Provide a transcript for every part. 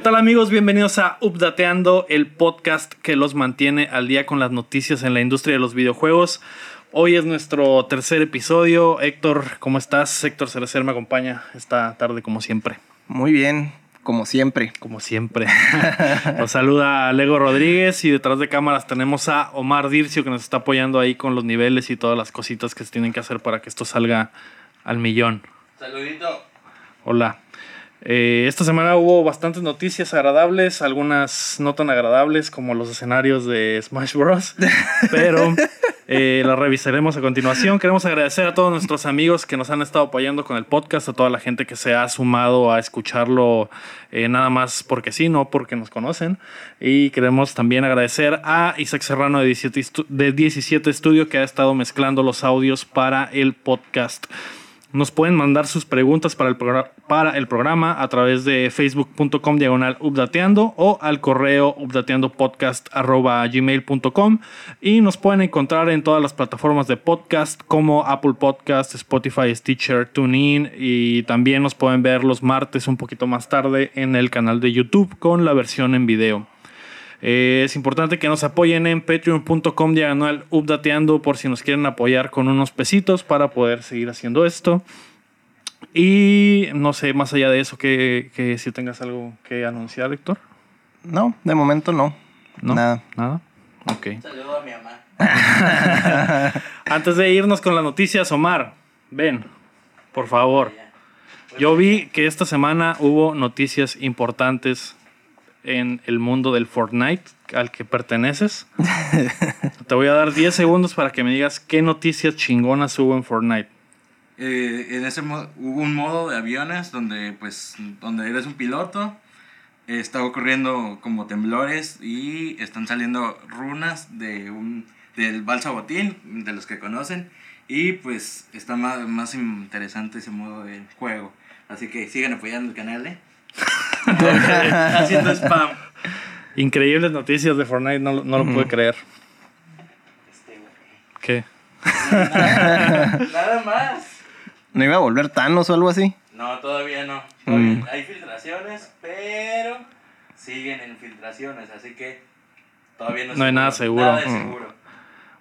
¿Qué tal amigos? Bienvenidos a Updateando, el podcast que los mantiene al día con las noticias en la industria de los videojuegos. Hoy es nuestro tercer episodio. Héctor, ¿cómo estás? Héctor Cerecer me acompaña esta tarde como siempre. Muy bien, como siempre. Como siempre. Nos saluda Lego Rodríguez y detrás de cámaras tenemos a Omar Dircio que nos está apoyando ahí con los niveles y todas las cositas que se tienen que hacer para que esto salga al millón. Saludito. Hola. Eh, esta semana hubo bastantes noticias agradables, algunas no tan agradables como los escenarios de Smash Bros. Pero eh, las revisaremos a continuación. Queremos agradecer a todos nuestros amigos que nos han estado apoyando con el podcast, a toda la gente que se ha sumado a escucharlo eh, nada más porque sí, no porque nos conocen. Y queremos también agradecer a Isaac Serrano de 17, de 17 Studio que ha estado mezclando los audios para el podcast. Nos pueden mandar sus preguntas para el, para el programa a través de facebook.com diagonal updateando o al correo updateandopodcast.gmail.com y nos pueden encontrar en todas las plataformas de podcast como Apple Podcast, Spotify, Stitcher, TuneIn y también nos pueden ver los martes un poquito más tarde en el canal de YouTube con la versión en video. Eh, es importante que nos apoyen en patreon.com diagonal updateando por si nos quieren apoyar con unos pesitos para poder seguir haciendo esto. Y no sé, más allá de eso, que, que si tengas algo que anunciar, Héctor. No, de momento no. ¿No? Nada. Nada. Ok. Saludo a mi mamá. Antes de irnos con las noticias, Omar, ven, por favor. Yo vi que esta semana hubo noticias importantes en el mundo del Fortnite al que perteneces. Te voy a dar 10 segundos para que me digas qué noticias chingonas hubo en Fortnite. Eh, en ese modo, hubo un modo de aviones donde pues donde eres un piloto. Eh, está ocurriendo como temblores y están saliendo runas de un del balsa botín, de los que conocen. Y pues está más, más interesante ese modo de juego. Así que sigan apoyando el canal, ¿eh? Haciendo spam. Increíbles noticias de Fortnite, no, no lo pude creer. Este. ¿Qué? Nada más. ¿No iba a volver Thanos o algo así? No, todavía no. Todavía Mm. Hay filtraciones, pero siguen en filtraciones, así que todavía no, No hay nada seguro. Nada de Mm. seguro.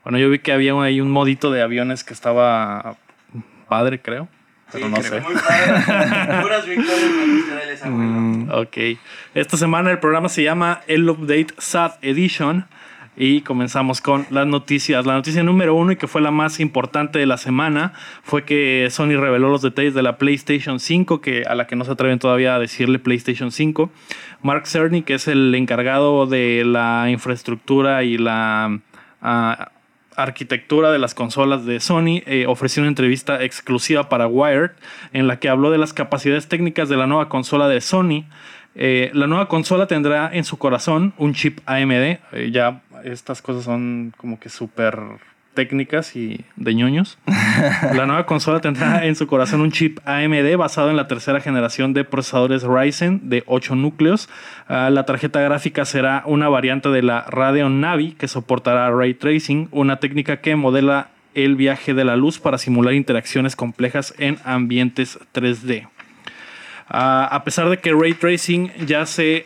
Bueno, yo vi que había ahí un modito de aviones que estaba padre, creo. Pero Sí, no sé. Muy padre. Puras victorias con ustedes, abuelo. Mm, Ok. Esta semana el programa se llama El Update SAT Edition. Y comenzamos con las noticias. La noticia número uno y que fue la más importante de la semana fue que Sony reveló los detalles de la PlayStation 5, que, a la que no se atreven todavía a decirle PlayStation 5. Mark Cerny, que es el encargado de la infraestructura y la ah, arquitectura de las consolas de Sony, eh, ofreció una entrevista exclusiva para Wired en la que habló de las capacidades técnicas de la nueva consola de Sony. Eh, la nueva consola tendrá en su corazón un chip AMD. eh, ya estas cosas son como que súper técnicas y de ñoños. La nueva consola tendrá en su corazón un chip AMD basado en la tercera generación de procesadores Ryzen de 8 núcleos. Ah, la tarjeta gráfica será una variante de la Radeon Navi que soportará ray tracing, una técnica que modela el viaje de la luz para simular interacciones complejas en ambientes 3D. Ah, a pesar de que ray tracing ya se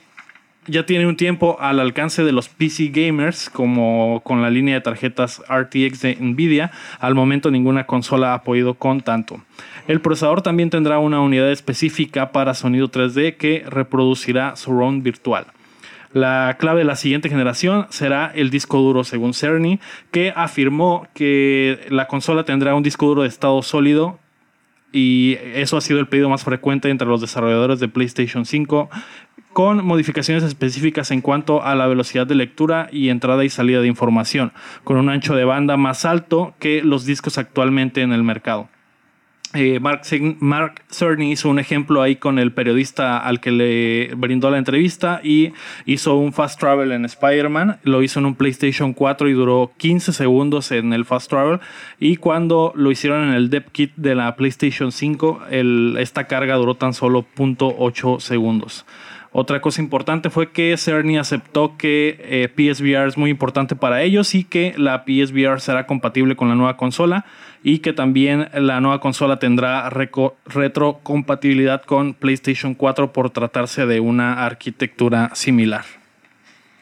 ya tiene un tiempo al alcance de los PC gamers, como con la línea de tarjetas RTX de Nvidia. Al momento ninguna consola ha podido con tanto. El procesador también tendrá una unidad específica para sonido 3D que reproducirá surround virtual. La clave de la siguiente generación será el disco duro, según Cerny, que afirmó que la consola tendrá un disco duro de estado sólido y eso ha sido el pedido más frecuente entre los desarrolladores de PlayStation 5 con modificaciones específicas en cuanto a la velocidad de lectura y entrada y salida de información, con un ancho de banda más alto que los discos actualmente en el mercado. Eh, Mark, Mark Cerny hizo un ejemplo ahí con el periodista al que le brindó la entrevista y hizo un fast travel en Spider-Man. Lo hizo en un PlayStation 4 y duró 15 segundos en el fast travel. Y cuando lo hicieron en el Dev Kit de la PlayStation 5, el- esta carga duró tan solo 0.8 segundos. Otra cosa importante fue que Cerny aceptó que eh, PSVR es muy importante para ellos y que la PSVR será compatible con la nueva consola y que también la nueva consola tendrá retrocompatibilidad con PlayStation 4 por tratarse de una arquitectura similar.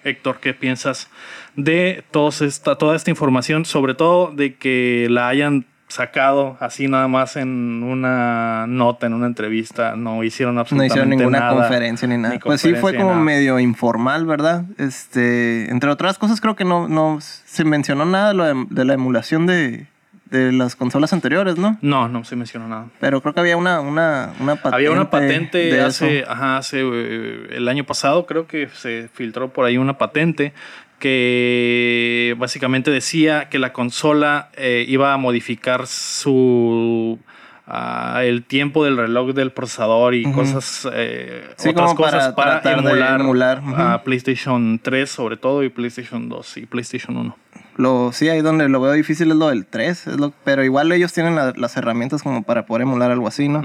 Héctor, ¿qué piensas de toda esta información? Sobre todo de que la hayan sacado así nada más en una nota, en una entrevista, no hicieron absolutamente nada. No hicieron ninguna conferencia ni nada. pues sí, fue como medio informal, ¿verdad? Este, entre otras cosas, creo que no, no se mencionó nada de, la emulación de, de, las consolas anteriores, ¿no? No, no se mencionó nada. Pero creo que había una, una, una patente. Había una patente hace, ajá, hace eh, el año pasado, creo que se filtró por ahí una patente que básicamente decía que la consola eh, iba a modificar su ah, el tiempo del reloj del procesador y cosas eh, otras cosas para, emular, a PlayStation 3 sobre todo y PlayStation 2 y PlayStation 1. Lo, sí, ahí donde lo veo difícil es lo del 3, pero igual ellos tienen las herramientas como para poder emular algo así, ¿no?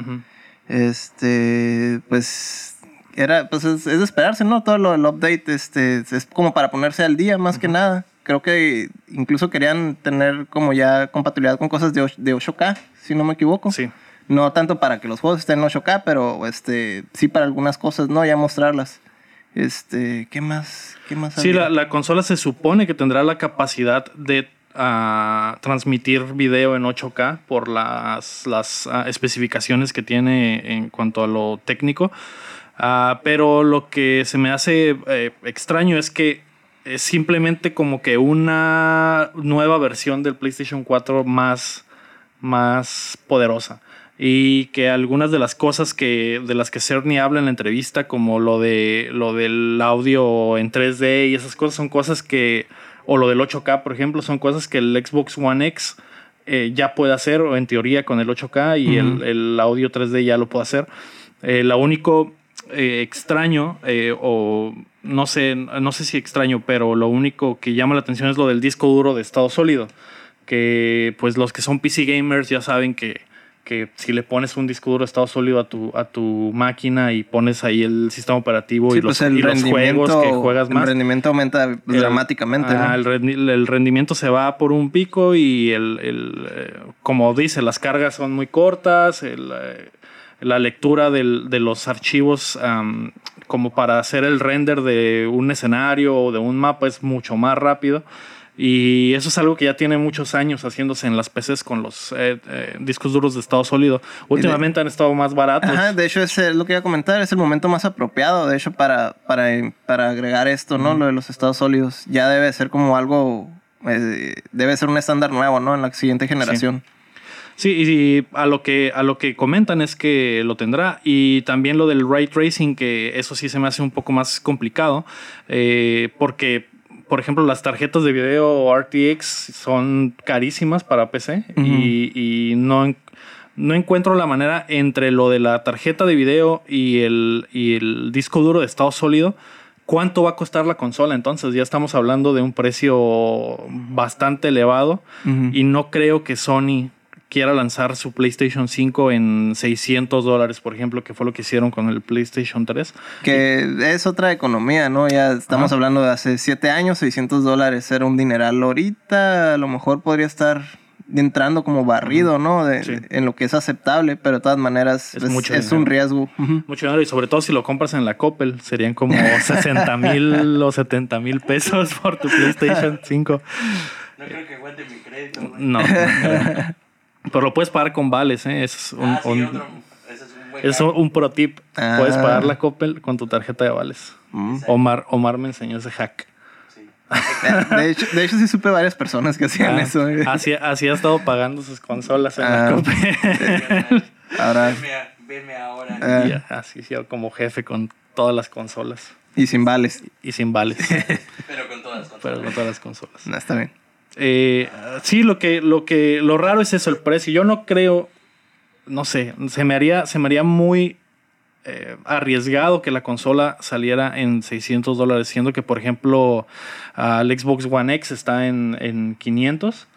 Este, pues era, pues es, de esperarse, ¿no? Todo lo del update este, es como para ponerse al día más que nada. Creo que incluso querían tener como ya compatibilidad con cosas de, de 8K, si no me equivoco. Sí. No tanto para que los juegos estén en 8K, pero este, sí para algunas cosas, ¿no? Ya mostrarlas. Este, ¿qué más? ¿Qué más sí, la, la, consola se supone que tendrá la capacidad de uh, transmitir video en 8K por las, las uh, especificaciones que tiene en cuanto a lo técnico. Ah, pero lo que se me hace eh, extraño es que es simplemente como que una nueva versión del PlayStation 4 más, más poderosa. Y que algunas de las cosas que, de las que Cerny habla en la entrevista, como lo, de, lo del audio en 3D y esas cosas, son cosas que, o lo del 8K, por ejemplo, son cosas que el Xbox One X eh, ya puede hacer, o en teoría con el 8K, y el, el, audio 3D ya lo puede hacer. Eh, lo único eh, extraño, eh, o no sé, no sé si extraño, pero lo único que llama la atención es lo del disco duro de estado sólido. Que pues los que son PC gamers ya saben que, que si le pones un disco duro de estado sólido a tu, a tu máquina y pones ahí el sistema operativo y, los, pues, juegos que juegas más. El rendimiento aumenta dramáticamente. el, rendimiento se va por un pico y el, eh, como dice, las cargas son muy cortas, el, la lectura del, de los archivos como para hacer el render de un escenario o de un mapa es mucho más rápido. Y eso es algo que ya tiene muchos años haciéndose en las PCs con los eh, eh, discos duros de estado sólido. Últimamente han estado más baratos. Ajá, de hecho, es lo que iba a comentar, es el momento más apropiado, de hecho, para, para, para agregar esto, ¿no? Lo de los estados sólidos. Ya debe ser como algo, eh, debe ser un estándar nuevo, ¿no? En la siguiente generación. Sí, y a lo que a lo que comentan es que lo tendrá. Y también lo del ray tracing que eso sí se me hace un poco más complicado eh, porque por ejemplo las tarjetas de video RTX son carísimas para PC y, no no encuentro la manera entre lo de la tarjeta de video y el, y el disco duro de estado sólido ¿Cuánto va a costar la consola? Entonces ya estamos hablando de un precio bastante elevado y no creo que Sony quiera lanzar su PlayStation 5 en 600 dólares, por ejemplo, que fue lo que hicieron con el PlayStation 3. Que es otra economía, ¿no? Ya estamos hablando de hace 7 años, 600 dólares era un dineral. Ahorita a lo mejor podría estar entrando como barrido, ¿no? En lo que es aceptable, pero de todas maneras es, un riesgo. Mucho dinero y sobre todo si lo compras en la Coppel, serían como 60 mil o 70 mil pesos por tu PlayStation 5. No creo que aguante mi crédito. no. Pero lo puedes pagar con vales, ¿eh? es un, ah, es un, pro tip. Puedes pagar la Coppel con tu tarjeta de vales. Mm. Omar, Omar me enseñó ese hack. De hecho, de hecho, sí supe varias personas que hacían ah, eso. ¿eh? Así, así ha estado pagando sus consolas en la ah, Coppel. ahora. Veme, ahora. así, sí, como jefe con todas las consolas. Y sin vales. Y, sin vales. Pero con todas las consolas. Pero con todas las consolas. No, está bien. Eh, sí, lo que, lo que, lo raro es eso, el precio. Yo no creo, no sé, se me haría, se me haría muy eh, arriesgado que la consola saliera en 600 dólares, siendo que, por ejemplo, el Xbox One X está en, en 500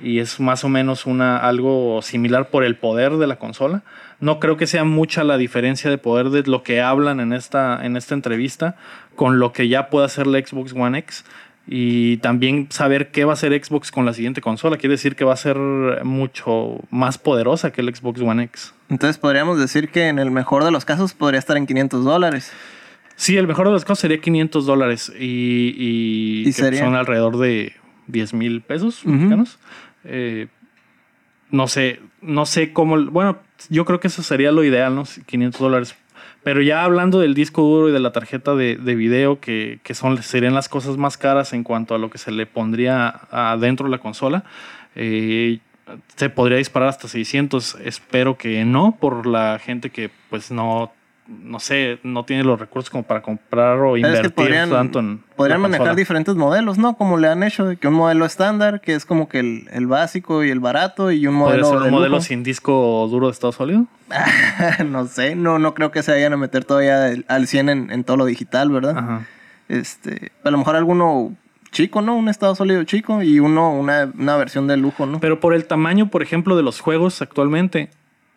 y es más o menos una, algo similar por el poder de la consola. No creo que sea mucha la diferencia de poder de lo que hablan en esta, en esta entrevista con lo que ya puede hacer la Xbox One X. Y también saber qué va a hacer Xbox con la siguiente consola. Quiere decir que va a ser mucho más poderosa que el Xbox One X. Entonces podríamos decir que en el mejor de los casos podría estar en 500 dólares. Sí, el mejor de los casos sería 500 dólares y, y, son alrededor de 10 mil pesos mexicanos. Eh, no sé, no sé cómo, bueno, yo creo que eso sería lo ideal, ¿no? 500 dólares. Pero ya hablando del disco duro y de la tarjeta de, de video, que, que, son, serían las cosas más caras en cuanto a lo que se le pondría adentro de la consola, eh, se podría disparar hasta 600. Espero que no, por la gente que pues no no sé, no tiene los recursos como para comprar o invertir podrían, tanto en. Podrían manejar diferentes modelos, ¿no? Como le han hecho, que un modelo estándar, que es como que el, básico y el barato, y un modelo. ¿Puede ser un modelo sin disco duro de estado sólido? no sé, no, no creo que se vayan a meter todavía al 100 en, todo lo digital, ¿verdad? Ajá. Este, a lo mejor alguno chico, ¿no? Un estado sólido chico y uno, una, una versión de lujo, ¿no? Pero por el tamaño, por ejemplo, de los juegos actualmente,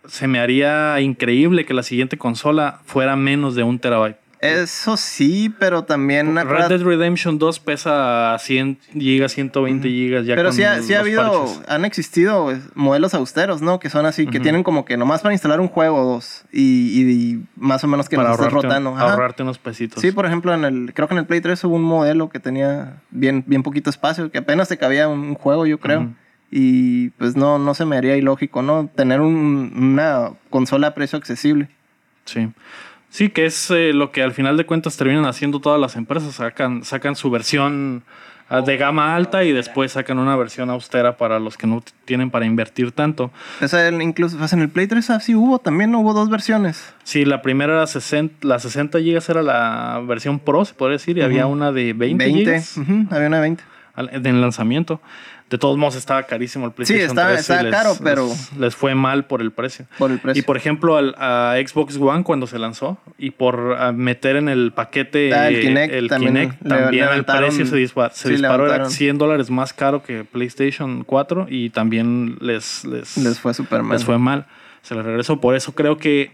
se me haría increíble que la siguiente consola fuera menos de un terabyte. Eso sí, pero también... Red Dead Redemption 2 pesa 100 gigas, 120 gigas. Ya pero sí, ha, sí ha habido, han existido modelos austeros, ¿no? Que son así, que tienen como que nomás para instalar un juego o dos y, más o menos que para estés rotando. ahorrarte unos pesitos. Sí, por ejemplo, en el, creo que en el Play 3 hubo un modelo que tenía bien, bien poquito espacio, que apenas te cabía un juego, yo creo. Y pues no, no se me haría ilógico, ¿no? Tener una consola a precio accesible. Sí. Sí, que es eh, lo que al final de cuentas terminan haciendo todas las empresas. Sacan, sacan su versión ah, de gama alta y después sacan una versión austera para los que no tienen para invertir tanto. Esa incluso pues, en el Play 3 así hubo, también hubo dos versiones. Sí, la primera era 60, la 60 GB era la versión Pro, se puede decir, y había una de 20, 20 había una de 20. En lanzamiento. De todos modos estaba carísimo el PlayStation sí, está, está caro, pero... Les, fue mal por el precio. Por el precio. Y por ejemplo, al, a Xbox One cuando se lanzó y por meter en el paquete ah, el Kinect, también, el precio se, disparó. Era 100 dólares más caro que PlayStation 4 y también les... Les, les fue súper mal. Les fue mal. Se les regresó. Por eso creo que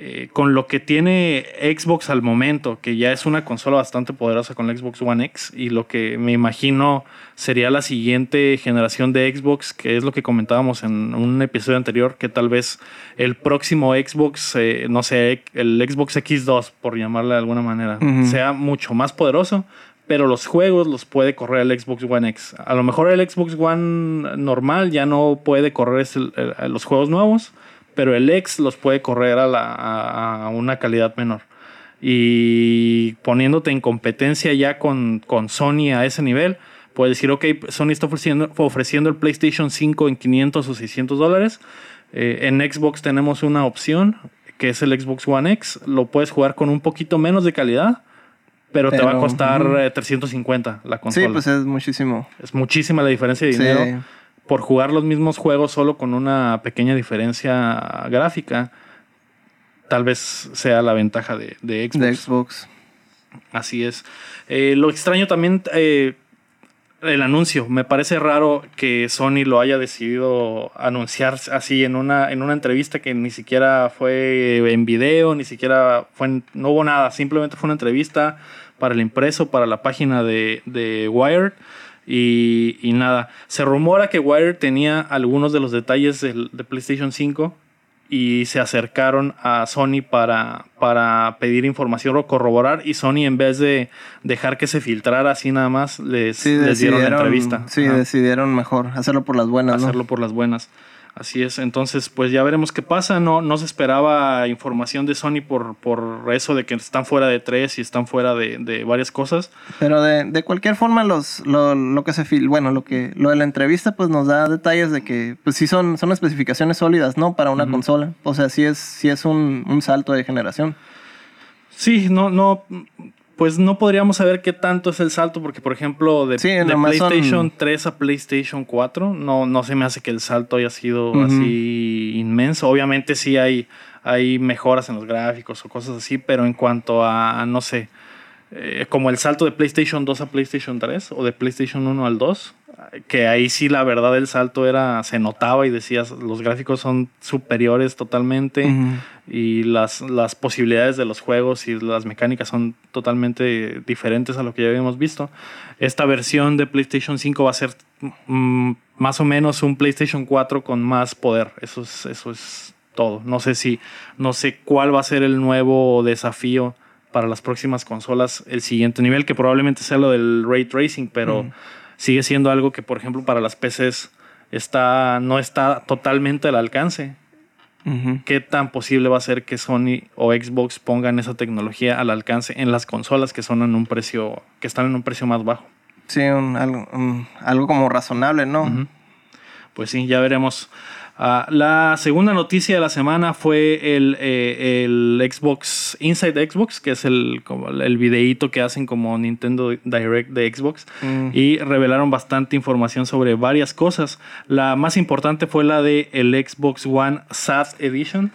eh, con lo que tiene Xbox al momento, que ya es una consola bastante poderosa con la Xbox One X, y lo que me imagino sería la siguiente generación de Xbox, que es lo que comentábamos en un episodio anterior, que tal vez el próximo Xbox, eh, no sé, el Xbox X2, por llamarle de alguna manera, sea mucho más poderoso, pero los juegos los puede correr el Xbox One X. A lo mejor el Xbox One normal ya no puede correr los juegos nuevos pero el X los puede correr a, la, a, una calidad menor. Y poniéndote en competencia ya con, con Sony a ese nivel, puedes decir, ok, Sony está ofreciendo, ofreciendo el PlayStation 5 en 500 o 600 dólares. Eh, en Xbox tenemos una opción que es el Xbox One X. Lo puedes jugar con un poquito menos de calidad, pero, te va a costar 350 eh, la consola. Sí, pues es muchísimo. Es muchísima la diferencia de dinero por jugar los mismos juegos solo con una pequeña diferencia gráfica, tal vez sea la ventaja de, Xbox. Así es. Eh, lo extraño también, eh, el anuncio. Me parece raro que Sony lo haya decidido anunciar así en una, en una entrevista que ni siquiera fue en video, ni siquiera fue no hubo nada. Simplemente fue una entrevista para el impreso, para la página de, de Wired y, nada, se rumora que Wire tenía algunos de los detalles de PlayStation 5 y se acercaron a Sony para, para pedir información o corroborar y Sony en vez de dejar que se filtrara así nada más les, dieron la entrevista. Sí, decidieron mejor hacerlo por las buenas. Hacerlo por las buenas. Así es, entonces pues ya veremos qué pasa. No, no se esperaba información de Sony por, por eso de que están fuera de tres y están fuera de, varias cosas. Pero de, cualquier forma, los, lo, que se fil bueno, lo que lo de la entrevista pues nos da detalles de que pues sí son, son especificaciones sólidas, ¿no? Para una consola. O sea, sí es, sí es un, un salto de generación. Sí, no, no, pues no podríamos saber qué tanto es el salto, porque por ejemplo, de, PlayStation 3 a PlayStation 4, no, no se me hace que el salto haya sido así inmenso. Obviamente sí hay, hay mejoras en los gráficos o cosas así, pero en cuanto a, no sé, eh, como el salto de PlayStation 2 a PlayStation 3 o de PlayStation 1 al 2, que ahí sí la verdad el salto era, se notaba y decías, los gráficos son superiores totalmente y las, las posibilidades de los juegos y las mecánicas son totalmente diferentes a lo que ya habíamos visto. Esta versión de PlayStation 5 va a ser mm, más o menos un PlayStation 4 con más poder, eso es, eso es todo. No sé si, no sé cuál va a ser el nuevo desafío para las próximas consolas el siguiente nivel, que probablemente sea lo del ray tracing, pero sigue siendo algo que, por ejemplo, para las PCs está, no está totalmente al alcance. ¿Qué tan posible va a ser que Sony o Xbox pongan esa tecnología al alcance en las consolas que son en un precio, que están en un precio más bajo? Sí, algo, algo, como razonable, ¿no? Pues sí, ya veremos. Ah, la segunda noticia de la semana fue el, eh, el, Xbox Inside Xbox, que es el, como el videíto que hacen como Nintendo Direct de Xbox. Mm. Y revelaron bastante información sobre varias cosas. La más importante fue la de el Xbox One SAT Edition.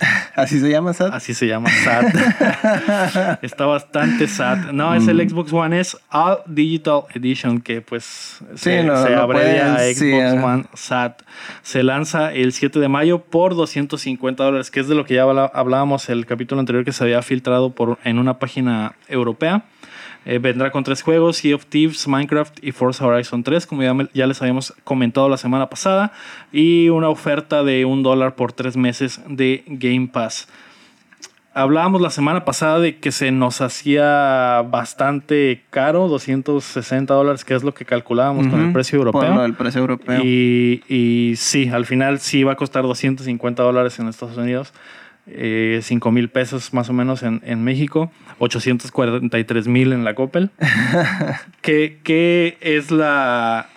¿Así se llama SAT? Así se llama SAT. Está bastante SAT. No, es el mm. Xbox One, es All Digital Edition, que pues se, abrevia a Xbox One SAT. Se lanza el 7 de mayo por 250 dólares, que es de lo que ya hablábamos el capítulo anterior que se había filtrado por, en una página europea. Eh, vendrá con tres juegos, Sea of Thieves, Minecraft y Forza Horizon 3, como ya, les habíamos comentado la semana pasada, y una oferta de un dólar por tres meses de Game Pass. Hablábamos la semana pasada de que se nos hacía bastante caro, 260 dólares, que es lo que calculábamos con el precio europeo. el precio europeo. Y, y sí, al final sí va a costar 250 dólares en Estados Unidos eh, 5 mil pesos más o menos en, en México, 843 mil en la Coppel. ¿Qué, ¿Qué, es la...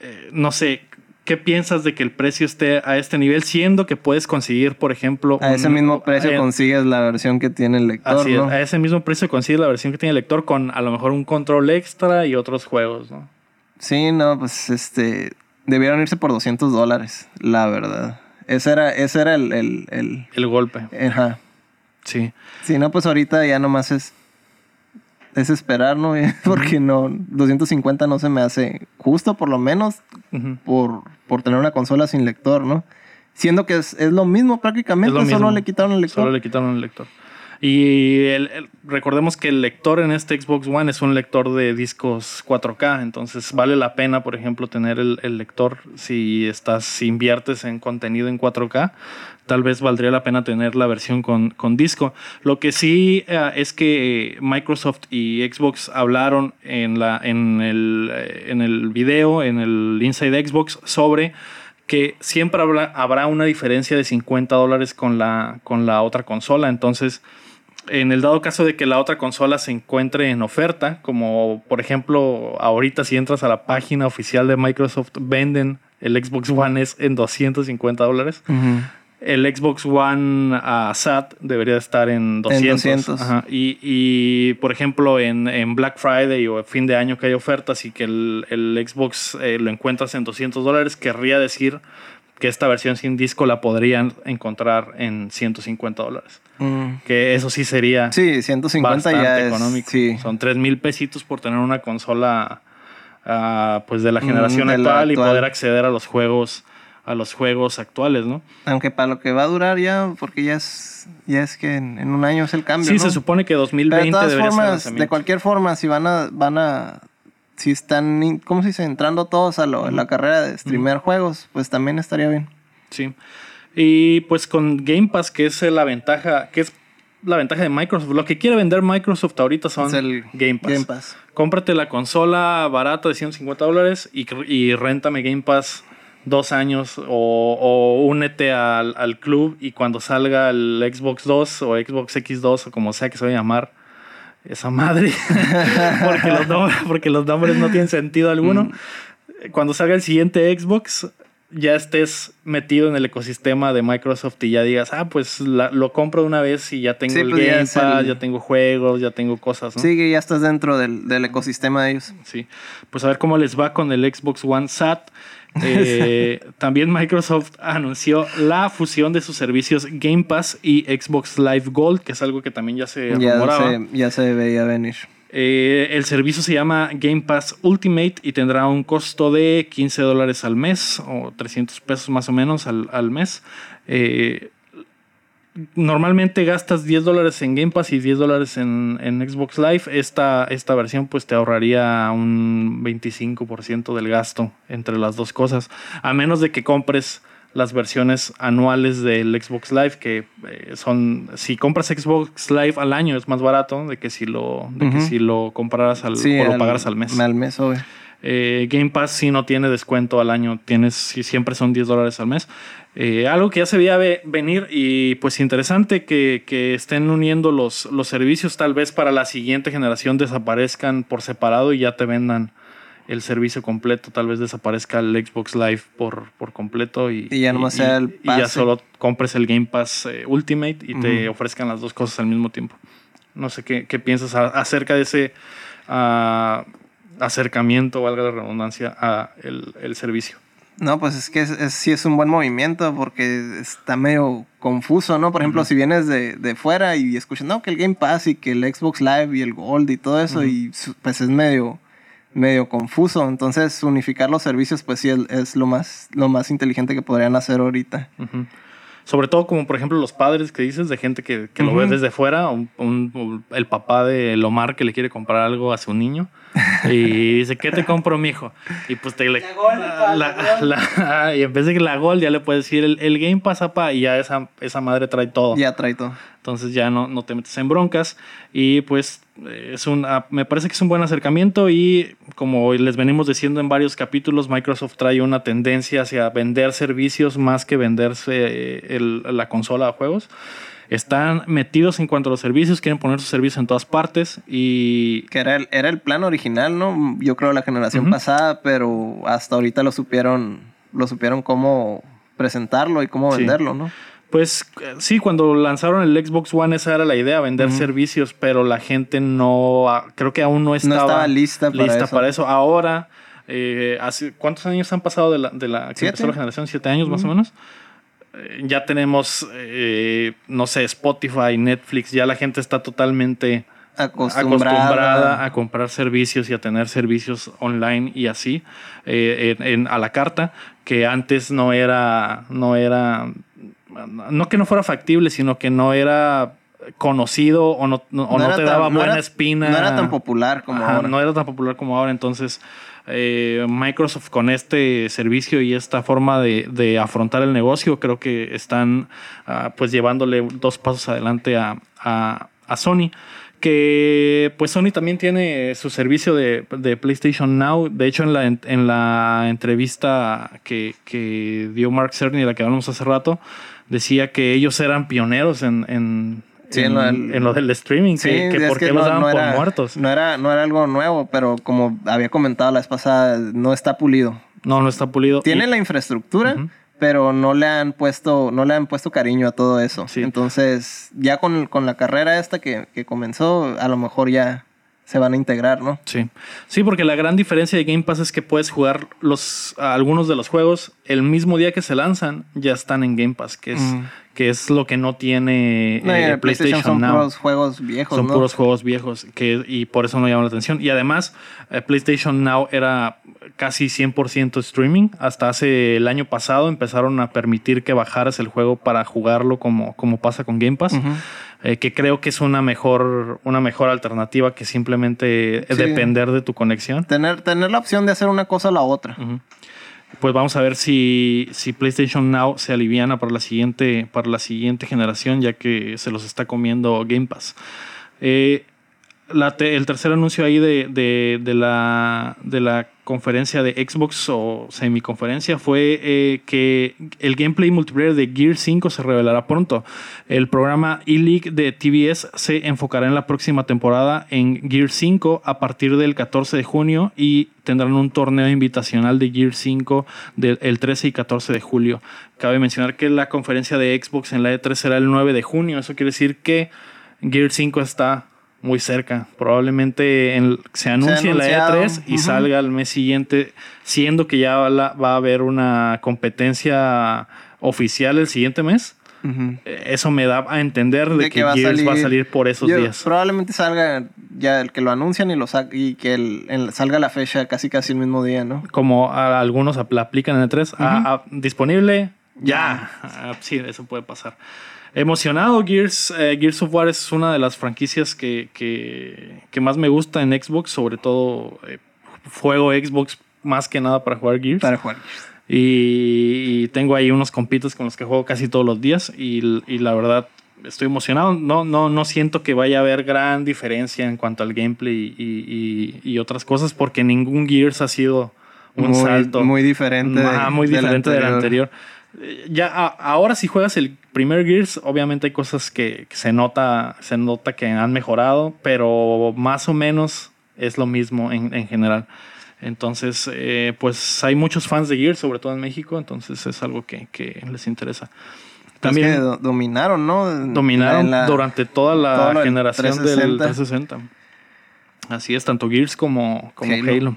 Eh, no sé, ¿qué piensas de que el precio esté a este nivel? Siendo que puedes conseguir, por ejemplo... A ese mismo precio eh, consigues la versión que tiene el lector. Así a ese mismo precio consigues la versión que tiene el lector con a lo mejor un control extra y otros juegos, ¿no? Sí, no, pues este... Debieron irse por 200 dólares, la verdad. Ese era, ese era el, el, el, golpe. Ajá. Sí. Si no, pues ahorita ya nomás es, es esperar, ¿no? Porque no, 250 no se me hace justo, por lo menos, por, por tener una consola sin lector, ¿no? Siendo que es, es lo mismo prácticamente, solo le quitaron el lector. Solo le quitaron el lector. Y recordemos que el lector en este Xbox One es un lector de discos 4K, entonces vale la pena, por ejemplo, tener el, lector si estás, si inviertes en contenido en 4K, tal vez valdría la pena tener la versión con, disco. Lo que sí eh, es que Microsoft y Xbox hablaron en, la, en, el, en el video, en el Inside Xbox, sobre que siempre habrá, habrá una diferencia de 50 dólares con la, con la otra consola. Entonces, en el dado caso de que la otra consola se encuentre en oferta, como por ejemplo ahorita si entras a la página oficial de Microsoft, venden el Xbox One S en 250 dólares. El Xbox One uh, SAT debería estar en 200. Y, por ejemplo, en, Black Friday o fin de año que hay ofertas y que el, Xbox eh, lo encuentras en 200 dólares, querría decir que esta versión sin disco la podrían encontrar en 150 dólares. Mm. Que eso sí sería sí, 150 bastante ya económico. Son 3 mil pesitos por tener una consola ah, pues de la mm, generación actual, y poder acceder a los juegos a los juegos actuales, ¿no? Aunque para lo que va a durar ya, porque ya es, ya es que en, un año es el cambio. Sí, se supone que 2020 de todas formas, de cualquier forma, si van a, van a si están, ¿cómo se dice? Entrando todos a, la carrera de streamer juegos, pues también estaría bien. Sí. Y pues con Game Pass, que es la ventaja, que es la ventaja de Microsoft. Lo que quiere vender Microsoft ahorita son el Game Pass. Game Pass. Cómprate la consola barata de 150 dólares y, y réntame Game Pass dos años o, o únete al, al, club y cuando salga el Xbox 2 o Xbox X2 o como sea que se vaya a llamar, esa madre, porque, los nombres, porque los nombres no tienen sentido alguno. Mm. Cuando salga el siguiente Xbox, ya estés metido en el ecosistema de Microsoft y ya digas, ah, pues lo compro de una vez y ya tengo el pues Game Pass, ya tengo juegos, ya tengo cosas, ¿no? Sí, que ya estás dentro del, del, ecosistema de ellos. Sí, pues a ver cómo les va con el Xbox One SAT. Eh, también Microsoft anunció la fusión de sus servicios Game Pass y Xbox Live Gold, que es algo que también ya se Ya rumoraba. se, ya se veía venir. Eh, el servicio se llama Game Pass Ultimate y tendrá un costo de 15 dólares al mes o 300 pesos más o menos al, al mes. Eh, normalmente gastas 10 dólares en Game Pass y 10 dólares en, en Xbox Live. Esta, esta versión pues te ahorraría un 25% del gasto entre las dos cosas. A menos de que compres las versiones anuales del Xbox Live que eh, son si compras Xbox Live al año es más barato de que si lo de que si lo compraras al Sí, o lo al- pagaras al mes. Al mes, obvio. Eh, Game Pass sí no tiene descuento al año, tienes sí, siempre son 10 dólares al mes. Eh, algo que ya se veía ve- venir y pues interesante que, que estén uniendo los, los servicios, tal vez para la siguiente generación desaparezcan por separado y ya te vendan el servicio completo, tal vez desaparezca el Xbox Live por, por completo y, Y ya nomás sea el y ya pase. solo compres el Game Pass eh, Ultimate y te ofrezcan las dos cosas al mismo tiempo. No sé qué, qué piensas acerca de ese ah, acercamiento, valga la redundancia, a el, el servicio. No, pues es que es, es- sí es un buen movimiento porque está medio confuso, ¿no? Por ejemplo, si vienes de, de fuera y escuchas, no, que el Game Pass y que el Xbox Live y el Gold y todo eso, y pues es medio, medio confuso. Entonces, unificar los servicios, pues sí es, es lo, más, lo más inteligente que podrían hacer ahorita. Sobre todo como por ejemplo los padres que dices, de gente que, que lo ve desde fuera, un- un- el papá de Lomar que le quiere comprar algo a su niño y dice, ¿qué te compro, mijo? Y pues te le... La, la- y en vez de que la Gold ya le puedes decir el, el Game Pass, papá, y ya esa, esa madre trae todo. Ya trae todo. Entonces ya no, no te metes en broncas. Y pues eh, es un, ah, me parece que es un buen acercamiento y como les venimos diciendo en varios capítulos, Microsoft trae una tendencia hacia vender servicios más que venderse eh, el- la consola de juegos. Están metidos en cuanto a los servicios, quieren poner sus servicios en todas partes y Que era el, era el plan original, ¿no? Yo creo la generación pasada, pero hasta ahorita lo supieron, lo supieron cómo presentarlo y cómo Sí. venderlo, ¿no? Pues sí, cuando lanzaron el Xbox One esa era la idea, vender servicios, pero la gente no, ah, creo que aún no estaba, estaba lista para lista eso. para eso. Ahora, eh, hace, ¿cuántos años han pasado de la, de la que Siete. empezó la generación? ¿Siete años más o menos? Eh, ya tenemos, eh, no sé, Spotify, Netflix, ya la gente está totalmente Acostumbrada. acostumbrada a comprar servicios y a tener servicios online y así eh, en- en- a la carta que antes no era no era no que no fuera factible sino que no era conocido o no, no- o no te tan- daba buena era- espina. No era tan popular como Ajá, ahora. no era tan popular como ahora. Entonces eh, Microsoft con este servicio y esta forma de, de afrontar el negocio creo que están ah, pues llevándole dos pasos adelante a, a- a Sony que pues Sony también tiene su servicio de, de PlayStation Now. De hecho en la, en, en la entrevista que, que dio Mark Cerny de la que hablamos hace rato decía que ellos eran pioneros en, en, Sí, en lo del- en lo del streaming Sí, que, que por qué no- los daban no por muertos No era, no era algo nuevo, pero como había comentado la vez pasada, no está pulido. no no está pulido Tiene Y- la infraestructura, pero no le han puesto, no le han puesto cariño a todo eso. Sí. Entonces, ya con, con la carrera esta que, que comenzó, a lo mejor ya se van a integrar, ¿no? Sí. Sí, porque la gran diferencia de Game Pass es que puedes jugar los, algunos de los juegos el mismo día que se lanzan, ya están en Game Pass, que es, Mm. Que es lo que no tiene No, eh, en PlayStation, son Now. puros juegos viejos, Son ¿no? puros juegos viejos que, y por eso no llama la atención. Y además, eh, PlayStation Now era casi 100% streaming. Hasta hace el año pasado empezaron a permitir que bajaras el juego para jugarlo como, como pasa con Game Pass. Eh, que creo que es una mejor, una mejor alternativa que simplemente Sí. depender de tu conexión. Tener, tener la opción de hacer una cosa o la otra. Pues vamos a ver si, si PlayStation Now se aliviana para la siguiente, para la siguiente generación, ya que se los está comiendo Game Pass. Eh, la te- el tercer anuncio ahí de, de- la, de la conferencia de Xbox o semiconferencia fue eh, que el gameplay multiplayer de Gear 5 se revelará pronto. El programa E-League de TBS se enfocará en la próxima temporada en Gear 5 a partir del 14 de junio y tendrán un torneo invitacional de Gear 5 del el 13 y 14 de julio. Cabe mencionar que la conferencia de Xbox en la E3 será el 9 de junio. Eso quiere decir que Gear 5 está muy cerca. Probablemente en- se anuncie en la anunciado, E3 y salga el mes siguiente, siendo que ya la- va a haber una competencia oficial el siguiente mes. Eh, Eso me da a entender de, De que, Gears va a salir por esos Yo- días. Probablemente salga ya el que lo anuncian y lo sa- y que el- el- salga la fecha casi casi el mismo día, ¿no? Como a- algunos ap- la aplican en E3. Ah, ah, disponible ya. Ah, sí, eso puede pasar. Emocionado, Gears. eh, Gears of War es una de las franquicias que, que, que más me gusta en Xbox. Sobre todo, eh, juego Xbox más que nada para jugar Gears. Para jugar. Y, y tengo ahí unos compitos con los que juego casi todos los días. Y, y la verdad, estoy emocionado. No, no, no siento que vaya a haber gran diferencia en cuanto al gameplay y, y- otras cosas, porque ningún Gears ha sido un muy, salto. muy diferente. Ajá, muy del diferente del anterior. Ya a- ahora si juegas el primer Gears, obviamente hay cosas que, que se nota, se nota que han mejorado, pero más o menos es lo mismo en, en general. Entonces, eh, pues hay muchos fans de Gears, sobre todo en México, entonces es algo que, que les interesa. También También do- dominaron, ¿no? dominaron la- durante toda la generación 360. del 360. Así es, tanto Gears como, como Halo. Halo.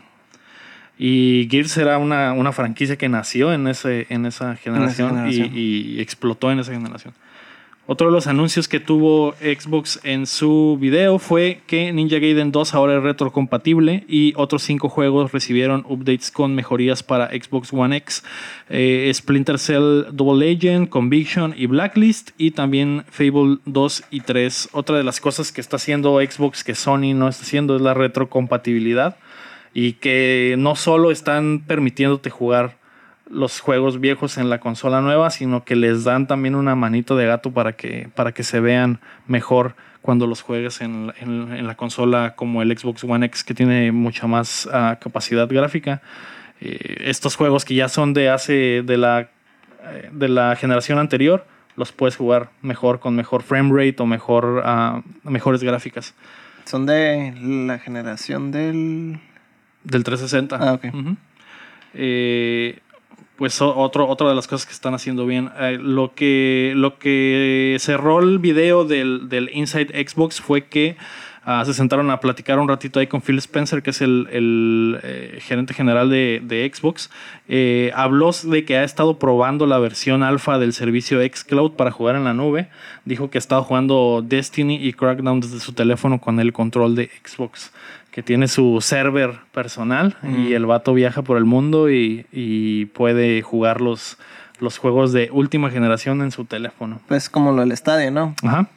Y Gears era una, una franquicia que nació en, ese, en esa generación, generación. Y, y explotó en esa generación. Otro de los anuncios que tuvo Xbox en su video fue que Ninja Gaiden 2 ahora es retrocompatible y otros cinco juegos recibieron updates con mejorías para Xbox One X. Eh, Splinter Cell Double Agent, Conviction y Blacklist y también Fable 2 y 3. Otra de las cosas que está haciendo Xbox que Sony no está haciendo es la retrocompatibilidad y que no solo están permitiéndote jugar los juegos viejos en la consola nueva, sino que les dan también una manito de gato para que, para que se vean mejor cuando los juegues en, en- la consola como el Xbox One X, que tiene mucha más ah, capacidad gráfica. Eh, estos juegos que ya son de hace de la, eh, de la generación anterior, los puedes jugar mejor, con mejor frame rate o mejor, ah, mejores gráficas. Son de la generación del. Del 360. Ah, ok. Eh, pues otro, otra de las cosas que están haciendo bien. Eh, lo, que, lo que cerró el video del, del Inside Xbox fue que ah, se sentaron a platicar un ratito ahí con Phil Spencer, que es el, el, eh, gerente general de, de Xbox. Eh, habló de que ha estado probando la versión alfa del servicio Xcloud para jugar en la nube. Dijo que ha estado jugando Destiny y Crackdown desde su teléfono con el control de Xbox que tiene su server personal y el vato viaja por el mundo y, y puede jugar los, los juegos de última generación en su teléfono. Pues como lo del estadio, ¿no? Ajá.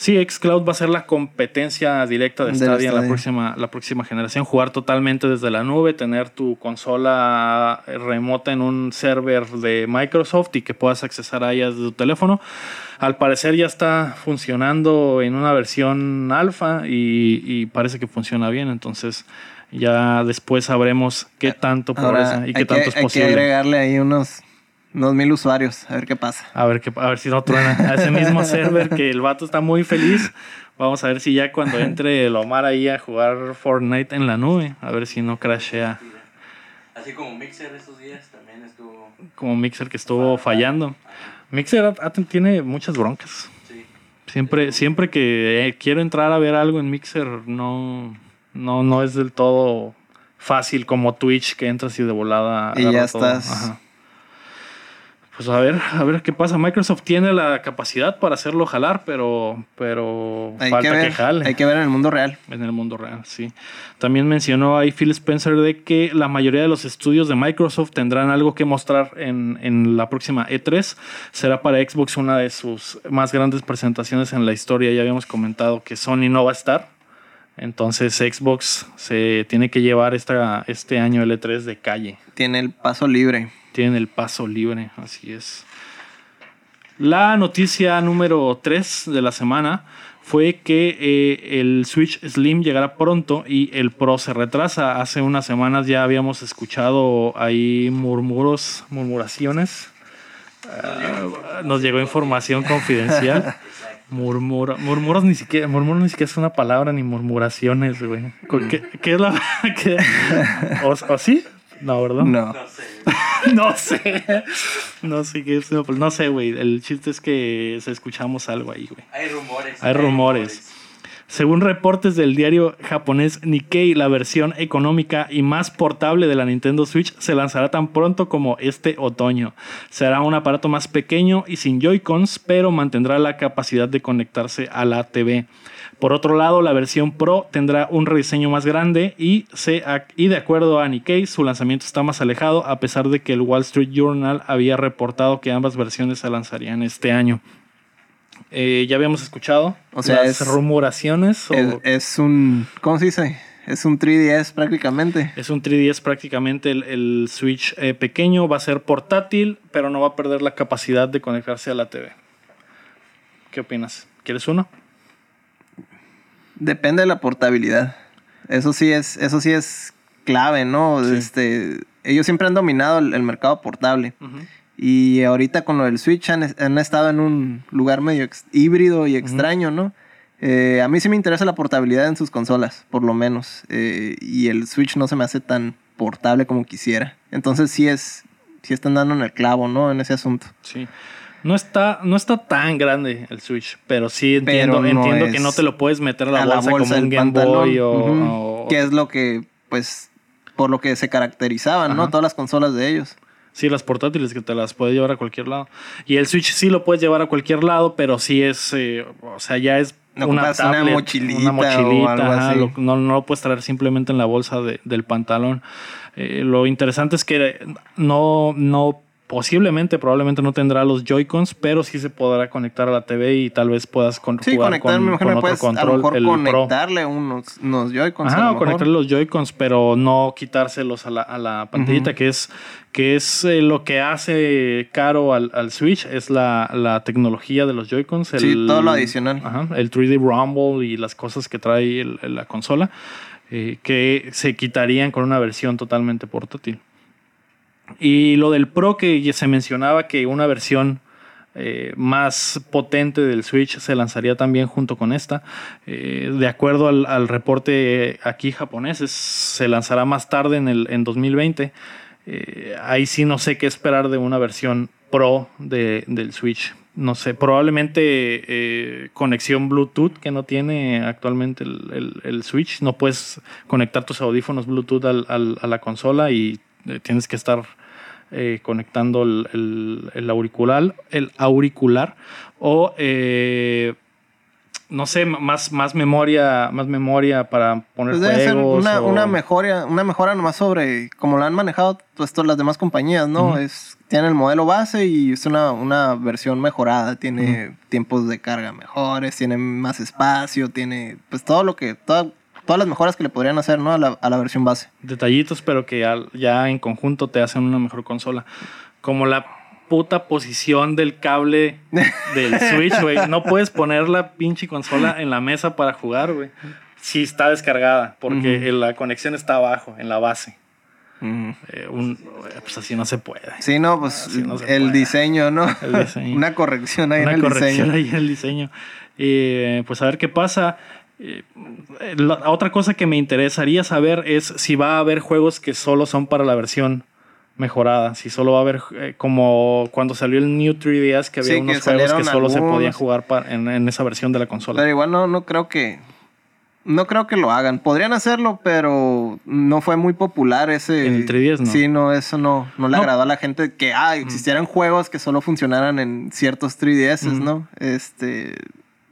Sí, Xcloud va a ser la competencia directa de Del Stadia en la próxima, la próxima generación. Jugar totalmente desde la nube, tener tu consola remota en un server de Microsoft y que puedas accesar a ella desde tu teléfono. Al parecer ya está funcionando en una versión alfa y, y parece que funciona bien. Entonces ya después sabremos qué tanto progresa Ahora y hay qué que, tanto es hay que posible. agregarle ahí unos, unos mil usuarios, a ver qué pasa. A ver, qué, a ver si no truena. A ese mismo server que el vato está muy feliz. Vamos a ver si ya cuando entre el Omar ahí a jugar Fortnite en la nube, a ver si no crashea Así como Mixer estos días también estuvo. como Mixer que estuvo fallando. Mixer tiene muchas broncas. Sí. Siempre, siempre que eh, quiero entrar a ver algo en Mixer, no, no, no es del todo fácil como Twitch que entras y de volada. Y ya todo. estás. Ajá. Pues a ver, a ver qué pasa. Microsoft tiene la capacidad para hacerlo jalar, pero, pero Hay falta que, que, jale hay que ver en el mundo real. en el mundo real, sí. También mencionó ahí Phil Spencer de que la mayoría de los estudios de Microsoft tendrán algo que mostrar en, en la próxima E3. Será para Xbox una de sus más grandes presentaciones en la historia. Ya habíamos comentado que Sony no va a estar. Entonces Xbox se tiene que llevar esta, este año el E3 de calle. Tiene el paso libre. Tienen el paso libre, así es. La noticia número 3 de la semana fue que eh, el Switch Slim llegará pronto y el Pro se retrasa. Hace unas semanas ya habíamos escuchado ahí murmuros, murmuraciones. Ah, nos llegó información confidencial. Murmura, murmuros ni siquiera, murmuros ni siquiera es una palabra ni murmuraciones, güey. ¿Qué, qué es la qué? ¿O, o sí? No, ¿verdad? No. No sé. No sé. No sé qué es. No, pues no sé, güey. El chiste es que se escuchamos algo ahí, güey. Hay rumores. Hay rumores. Según reportes del diario japonés Nikkei, la versión económica y más portable de la Nintendo Switch se lanzará tan pronto como este otoño. Será un aparato más pequeño y sin Joy-Cons, pero mantendrá la capacidad de conectarse a la TV. Por otro lado, la versión Pro tendrá un rediseño más grande y, y de acuerdo a Nikkei, su lanzamiento está más alejado, a pesar de que el Wall Street Journal había reportado que ambas versiones se lanzarían este año. Eh, ya habíamos escuchado O sea, las es- rumoraciones. o- Es, es un. ¿Cómo se dice? Es un 3DS prácticamente. Es un 3DS prácticamente el, el Switch eh, pequeño, va a ser portátil, pero no va a perder la capacidad de conectarse a la TV. ¿Qué opinas? ¿Quieres uno? Depende de la portabilidad. Eso sí es, eso sí es clave, ¿no? Sí. Este, ellos siempre han dominado el, el mercado portable. Y ahorita con lo del Switch han, han estado en un lugar medio híbrido y extraño, ¿no? Eh, a mí sí me interesa la portabilidad en sus consolas, por lo menos. Eh, y el Switch no se me hace tan portable como quisiera. Entonces sí es, sí están dando en el clavo, ¿no? En ese asunto. Sí. No está, no está tan grande el Switch, pero sí entiendo, Pero no entiendo que no te lo puedes meter a la, a bolsa, como un Game pantalón. Boy o, Que es lo que, pues, por lo que se caracterizaban, ¿no? Todas las consolas de ellos. Sí, las portátiles que te las puedes llevar a cualquier lado. Y el Switch sí lo puedes llevar a cualquier lado, pero sí es, eh, o sea, ya es No una tablet, mochilita una o mochilita, algo ajá, así. lo- no, no lo puedes traer simplemente en la bolsa de- del pantalón. Eh, lo interesante es que no, no, posiblemente, probablemente no tendrá los Joy-Cons, pero sí se podrá conectar a la TV y tal vez puedas con, Sí, jugar conectar, con, me con otro puedes a lo control, mejor el Pro. conectarle unos, unos Joy-Cons. a Ajá, lo o mejor. conectarle los Joy-Cons, pero no quitárselos a la, a la pantallita, que es, que es eh, lo que hace caro al, al Switch, es la, la tecnología de los Joy-Cons. Sí, el- todo lo adicional. Ajá, el 3D Rumble y las cosas que trae el- la consola, eh, que se quitarían con una versión totalmente portátil. Y lo del Pro que se mencionaba que una versión eh, más potente del Switch se lanzaría también junto con esta. Eh, de acuerdo al, reporte aquí japonés, es- se lanzará más tarde en, el, en 2020. Eh, ahí sí no sé qué esperar de una versión Pro de- del Switch. No sé, probablemente conexión Bluetooth que no tiene actualmente el, el- el Switch. No puedes conectar tus audífonos Bluetooth al- al- a la consola y tienes que estar eh, conectando el, el- el auricular, el auricular o eh, no sé, más, más memoria, más memoria para poner Pues debe ser juegos. una, o- una mejora, una mejora nomás sobre como lo han manejado pues, todas las demás compañías, ¿no? Es, tiene el modelo base y es una, una versión mejorada. Tiene tiempos de carga mejores, tiene más espacio, tiene pues todo lo que, todas las mejoras que le podrían hacer, ¿no? A la, a la versión base. detallitos, pero que al- ya en conjunto te hacen una mejor consola. Como la puta posición del cable del Switch, güey. No puedes poner la pinche consola en la mesa para jugar, güey. Si está descargada, porque Ujú. la conexión está abajo, en la base. Eh, un- pues así no se puede. Sí, no, pues no el puede. diseño, ¿no? El diseño. una corrección ahí Una en el corrección diseño. ahí en el diseño. Eh, pues a ver qué pasa. La otra cosa que me interesaría saber es si va a haber juegos que solo son para la versión mejorada. Si solo va a haber, eh, como cuando salió el New 3DS, que había Sí, que unos juegos que solo se podían jugar en, en esa versión de la consola. Pero igual no, no creo que. No creo que lo hagan. Podrían hacerlo, pero no fue muy popular ese. En el 3DS, ¿no? Sí, no, eso no, no le No. agradó a la gente que ah, existieran juegos que solo funcionaran en ciertos 3DS, Ujú. ¿no? Este.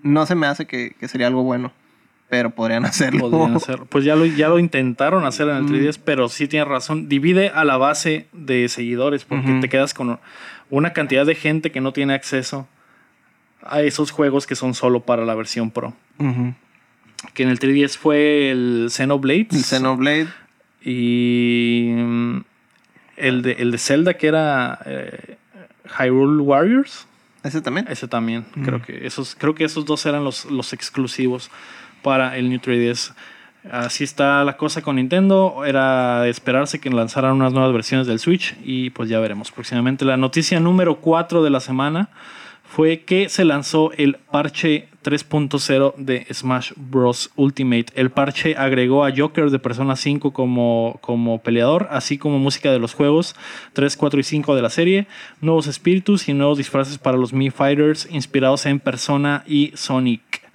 No se me hace que, que sería algo bueno. Pero podrían hacerlo. Podrían hacer- Pues ya lo, ya lo intentaron hacer en el Mm. 3DS, pero sí tienes razón. Divide a la base de seguidores porque te quedas con una cantidad de gente que no tiene acceso a esos juegos que son solo para la versión Pro. Que en el 3DS fue el Xenoblade. El Xenoblade. Y mm, el de, el de Zelda que era eh, Hyrule Warriors. ¿Ese también? Ese también. Mm. Creo, que esos, creo que esos dos eran los, los exclusivos para el New 3DS. Así está la cosa con Nintendo. Era de esperarse que lanzaran unas nuevas versiones del Switch y pues ya veremos próximamente. La noticia número 4 de la semana fue que se lanzó el parche 3.0 de Smash Bros. Ultimate. El parche agregó a Joker de Persona 5 como, como peleador, así como música de los juegos 3, 4 y 5 de la serie, nuevos espíritus y nuevos disfraces para los Mii Fighters inspirados en Persona y Sonic.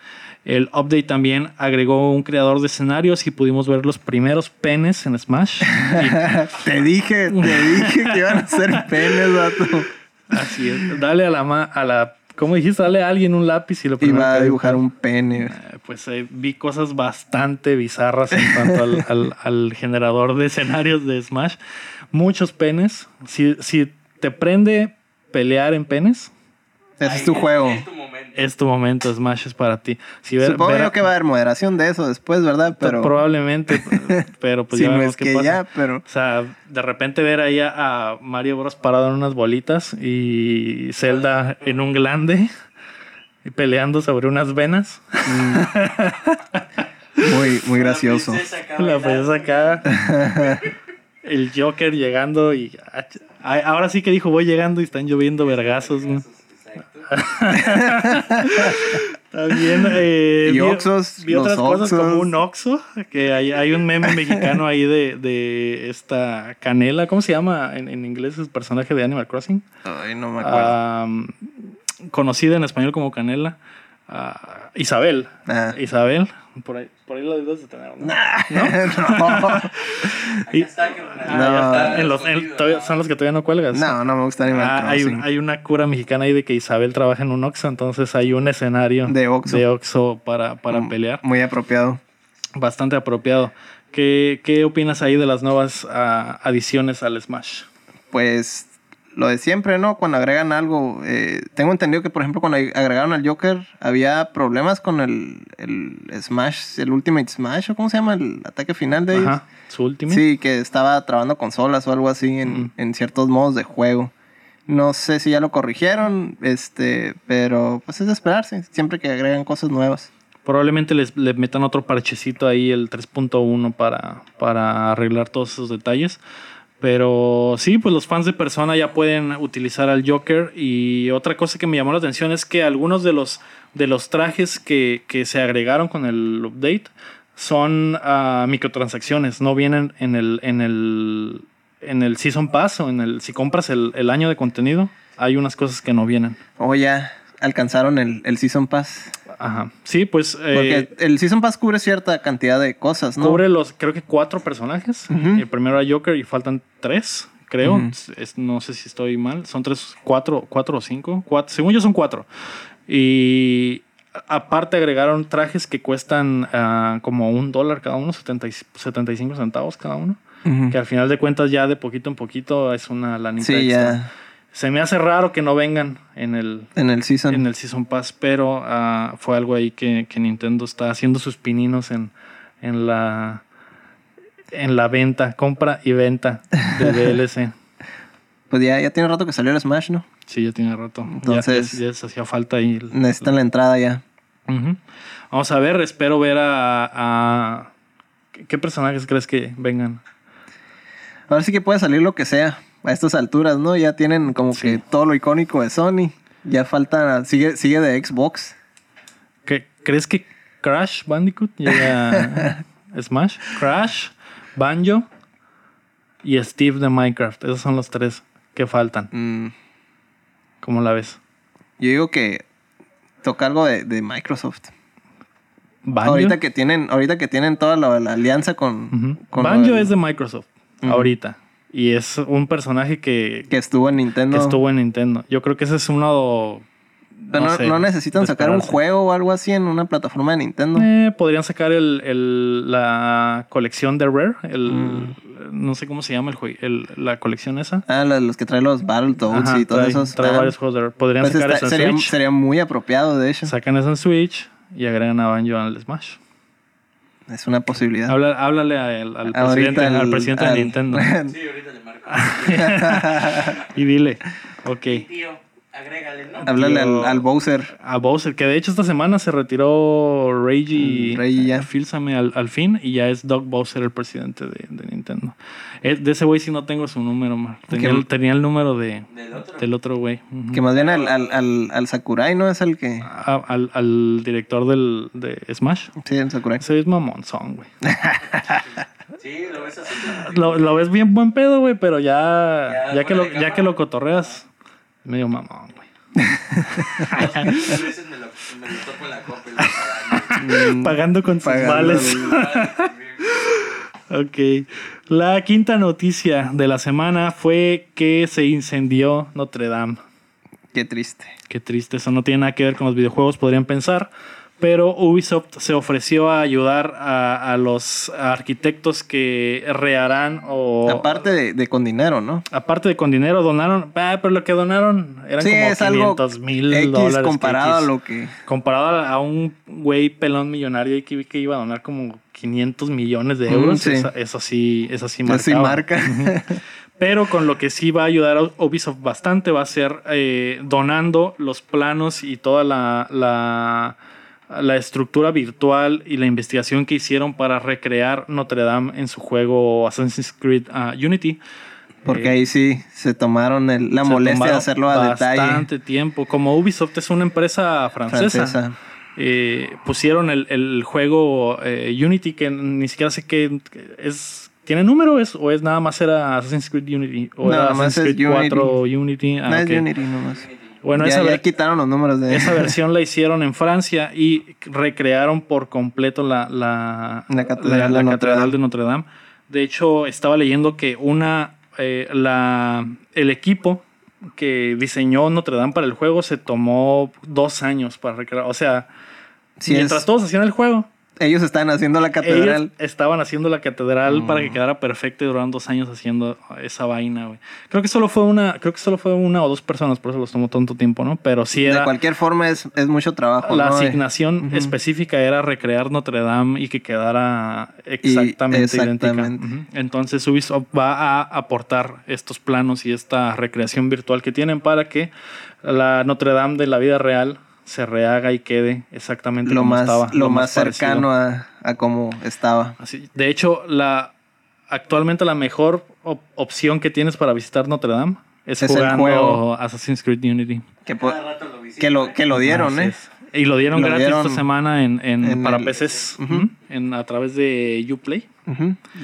El update también agregó un creador de escenarios y pudimos ver los primeros penes en Smash. te dije, te dije que iban a ser penes, vato. Así es. Dale a la, ma a la ¿Cómo dijiste? Dale a alguien un lápiz y lo primero Iba a dibujar un pene. Eh, pues eh, vi cosas bastante bizarras en cuanto al, al, generador de escenarios de Smash. Muchos penes. Si, si te prende pelear en penes. Ese es tu juego. Es tu momento. Smash es para ti. Si Supongo que va a haber moderación de eso después, ¿verdad? Pero probablemente, pero pues ya vemos qué pasa. pero... O sea, de repente ver ahí a Mario Bros parado en unas bolitas y Zelda en un glande y peleando sobre unas venas. Mm. muy, muy gracioso. La princesa acá. El Joker llegando y ahora sí que dijo voy llegando y están lloviendo vergazos. También eh, y Oxos, vi, otras cosas como un Oxo, que hay, hay un meme mexicano ahí de, de, esta Canela, ¿cómo se llama en, en inglés el personaje de Animal Crossing? Ay, no me acuerdo. conocida en español como Canela. Uh, Isabel. Ah. Isabel. Por ahí, por ahí lo debes de tener, ¿no? no. y, está, no. En los, son los que todavía no cuelgas. No, no me gusta Animal ah, hay, hay, una cura mexicana ahí de que Isabel trabaja en un Oxxo, entonces hay un escenario de Oxxo, de Oxxo para, para mm, pelear. Muy apropiado. Bastante apropiado. ¿Qué, qué opinas ahí de las nuevas uh, adiciones al Smash? Pues lo de siempre, ¿no? Cuando agregan algo. Eh, tengo entendido que, por ejemplo, cuando agregaron al Joker, había problemas con el, el Smash, el Ultimate Smash, o cómo se llama, el ataque final de Ajá, su Ultimate. Sí, que estaba trabando consolas o algo así en, en, ciertos modos de juego. No sé si ya lo corrigieron, este, pero pues es de esperarse, siempre que agregan cosas nuevas. Probablemente les, le metan otro parchecito ahí, el 3.1, para, para arreglar todos esos detalles. Pero sí, pues los fans de Persona ya pueden utilizar al Joker. Y otra cosa que me llamó la atención es que algunos de los, de los trajes que, se agregaron con el update son uh, microtransacciones. No vienen en el, en el, en el Season Pass o en el. Si compras el, el año de contenido, hay unas cosas que no vienen. Oh, ya alcanzaron el, el Season Pass. Ajá. Sí, pues. Eh, Porque el Season Pass cubre cierta cantidad de cosas, ¿no? Cubre los, creo que cuatro personajes. El primero era Joker y faltan tres, creo. no sé si estoy mal. Son tres, cuatro, cuatro o cinco. Cuatro, según yo son cuatro. Y aparte agregaron trajes que cuestan ah, como un dólar cada uno, 75 centavos cada uno. Que al final de cuentas ya de poquito en poquito es una lanita sí, Ya se me hace raro que no vengan en el, en el Season. En el season Pass, pero ah, fue algo ahí que, Nintendo está haciendo sus pininos en, en, la, en la venta, compra y venta de DLC. pues ya, ya tiene rato que salió el Smash, ¿no? Sí, ya tiene rato. Entonces, ya, les hacía falta ahí. necesitan la entrada ya. Vamos a ver, espero ver a, a, ¿Qué personajes crees que vengan? A ver si que puede salir lo que sea a estas alturas, ¿no? Ya tienen como que todo lo icónico de Sony. Ya falta, sigue, sigue de Xbox. ¿Qué, ¿Crees que Crash Bandicoot llega a Smash? Crash, Banjo y Steve de Minecraft. Esos son los tres que faltan. Mm. ¿Cómo la ves? Yo digo que toca algo de, Microsoft. ¿Banjo? Ahorita que tienen, ahorita que tienen toda la, alianza con, Banjo es de Microsoft. Ahorita. Y es un personaje que... Que estuvo en Nintendo. Que estuvo en Nintendo. Yo creo que ese es uno... no, no, necesitan sacar un juego o algo así en una plataforma de Nintendo. Eh, podrían sacar el, la colección de Rare. El, mm. No sé cómo se llama el juego. la colección esa. Ah, los que traen los Battletoads y todos esos. Trae varios juegos de Rare. Podrían pues sacar eso en sería, Switch. Sería muy apropiado, de hecho. Sacan eso en Switch y agregan a Banjo al Smash. Es una posibilidad. háblale al, presidente, al, presidente de Nintendo. sí, ahorita le marco. y dile, ok. Tío, agrégale, ¿no? Háblale al, Bowser. A Bowser, que de hecho esta semana se retiró Reggie, mm, Reggie ya. Filsame al, al, fin y ya es Doug Bowser el presidente de, de Nintendo. Eh, de ese güey sí no tengo su número, man. Tenía, el, tenía el número de, ¿Del otro güey. Que más bien al, al, al, Sakurai, ¿no? Es el que... al, al director del, de Smash. Sí, el Sakurai. Ese es mamonzón, güey. sí, lo ves así. Lo, lo ves bien buen pedo, güey, pero ya, ya, que lo, ya que lo cotorreas, medio mamón, güey. A veces me lo, me lo toco en la copa y lo Pagando con sus Pagando vales. ok. La quinta noticia de la semana fue que se incendió Notre Dame. Qué triste. Qué triste, eso no tiene nada que ver con los videojuegos, podrían pensar. Pero Ubisoft se ofreció a ayudar a, a los arquitectos que reharán o... Aparte de, de con dinero, ¿no? Aparte de con dinero, donaron. Ah, pero lo que donaron eran Sí, como es algo 500 mil X dólares. comparado a lo que... Comparado a un güey pelón millonario y que que iba a donar como 500 millones de euros. Mm, sí. Eso, eso sí, eso sí Eso sí marcaba. marca. Pero con lo que sí va a ayudar a Ubisoft bastante va a ser eh, donando los planos y toda la, la, la estructura virtual y la investigación que hicieron para recrear Notre Dame en su juego Assassin's Creed ah, Unity. Porque Eh, ahí sí se tomaron el- la se molestia de hacerlo a detalle. Bastante tiempo. Como Ubisoft es una empresa francesa, Francesa. eh, pusieron el, el juego eh, Unity que ni siquiera sé qué es. ¿Tiene número es, o es nada más era Assassin's Creed Unity? ¿O No, era Assassin's es Creed 4 Unity? Ah, no es ok. Unity nomás. Bueno, ya, esa, ya quitaron los números de... esa versión la hicieron en Francia y recrearon por completo la, la, La catedral la- de la Notre catedral Dame. de Notre Dame. De hecho, estaba leyendo que una eh, la, el equipo que diseñó Notre Dame para el juego se tomó dos años para recrear. O sea, Sí, mientras es- todos hacían el juego, Ellos están haciendo la ellos catedral. estaban haciendo la catedral Mm. para que quedara perfecta y duraron dos años haciendo esa vaina, güey. Creo que solo fue una, creo que solo fue una o dos personas, por eso los tomó tanto tiempo, ¿no? Pero sí de era cualquier forma es, es mucho trabajo. la ¿no? De- asignación específica era recrear Notre Dame y que quedara exactamente, exactamente. idéntica. Ujú. Entonces Ubisoft va a aportar estos planos y esta recreación virtual que tienen para que la Notre Dame de la vida real se rehaga y quede exactamente lo como más, estaba. lo más cercano a, a como estaba. Así- de hecho, la actualmente la mejor op- opción que tienes para visitar Notre Dame es, Es el jugando juego. Assassin's Creed Unity. Que, po- Cada rato lo visito, que, lo, que lo dieron, ¿eh? es. Y lo dieron Lo gratis dieron esta semana en, en- en para el- PCs, en, a través de Uplay,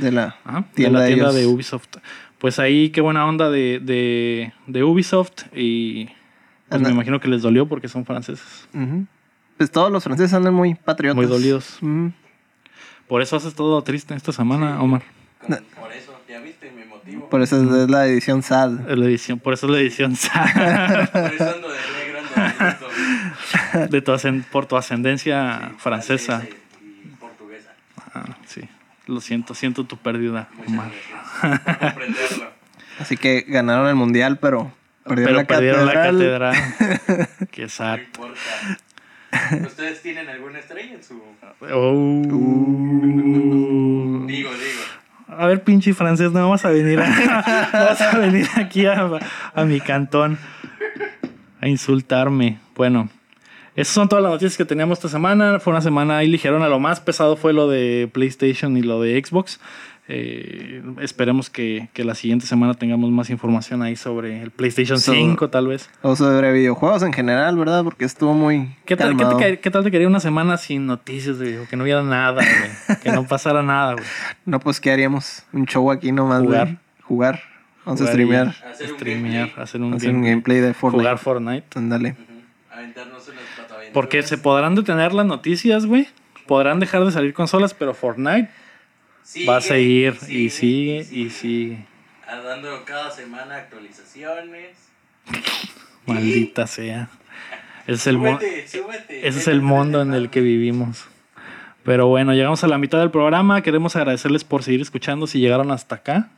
De la ajá, de tienda la de tienda ellos. de Ubisoft. Pues ahí qué buena onda de, de, de Ubisoft y pues me imagino que les dolió porque son franceses. Pues todos los franceses andan muy patriotas. Muy dolidos. Por eso haces todo triste esta semana, Omar. Por eso, ya viste mi motivo. Por eso es, la edición sad. Es la edición, por eso es la edición Por eso ando de negro, ando de de tu por tu ascendencia francesa. y portuguesa. Ah, sí. Lo siento, siento tu pérdida, Muchas Omar. gracias por comprenderlo. Así que ganaron el mundial, pero perdieron Pero la perdieron catedral. la catedral. Qué No importa. ¿Ustedes tienen alguna estrella en su...? Oh. Digo, digo. A ver, pinche francés, no vas a venir, a, vas a venir aquí a, a mi cantón a insultarme. Bueno, esas son todas las noticias que teníamos esta semana. Fue una semana ahí ligerona. Lo más pesado fue lo de PlayStation y lo de Xbox. Eh, esperemos que, que la siguiente semana tengamos más información ahí sobre el PlayStation So- 5, tal vez. O sobre videojuegos en general, ¿verdad? Porque estuvo muy ¿Qué tal, qué, te, qué tal te quería una semana sin noticias, güey? Que no hubiera nada, güey. Que no pasara nada, güey. No, pues, ¿qué haríamos? Un show aquí nomás. Jugar. Jugar. Vamos a Jugar streamear. Hacer un Streamear, hacer un, Hacer un gameplay. de Fortnite. Jugar Fortnite. Ándale. Aventarnos. Porque se podrán detener las noticias, güey. Podrán dejar de salir consolas, pero Fortnite Sigue, va a seguir y sigue y sigue. Dando cada semana actualizaciones. Maldita sea. Ese es el, Súbete, súbete. ese es el mundo en el que vivimos. Pero bueno, llegamos a la mitad del programa. Queremos agradecerles por seguir escuchando. Si llegaron hasta acá,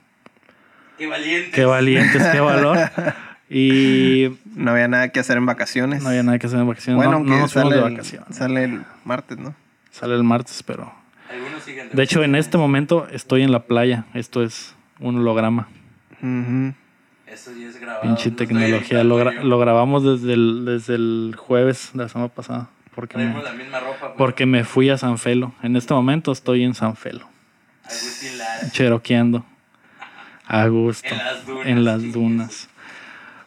Qué valientes. qué valientes, qué valor. Y No había nada que hacer en vacaciones. no había nada que hacer en vacaciones. Bueno, no, aunque no nos fuimos sale, de el, vacaciones. sale el martes, ¿no? Sale el martes, pero. Algunos siguen De hecho, en este momento estoy en la playa. Esto es un holograma. Eso ya es grabado. Pinche tecnología. Lo, gra- grabamos desde el, desde el jueves de la semana pasada. Porque me, la misma ropa. pero porque me fui a San Felo. En este momento estoy en San Felo. Cheroqueando. A gusto. En las dunas. En las dunas.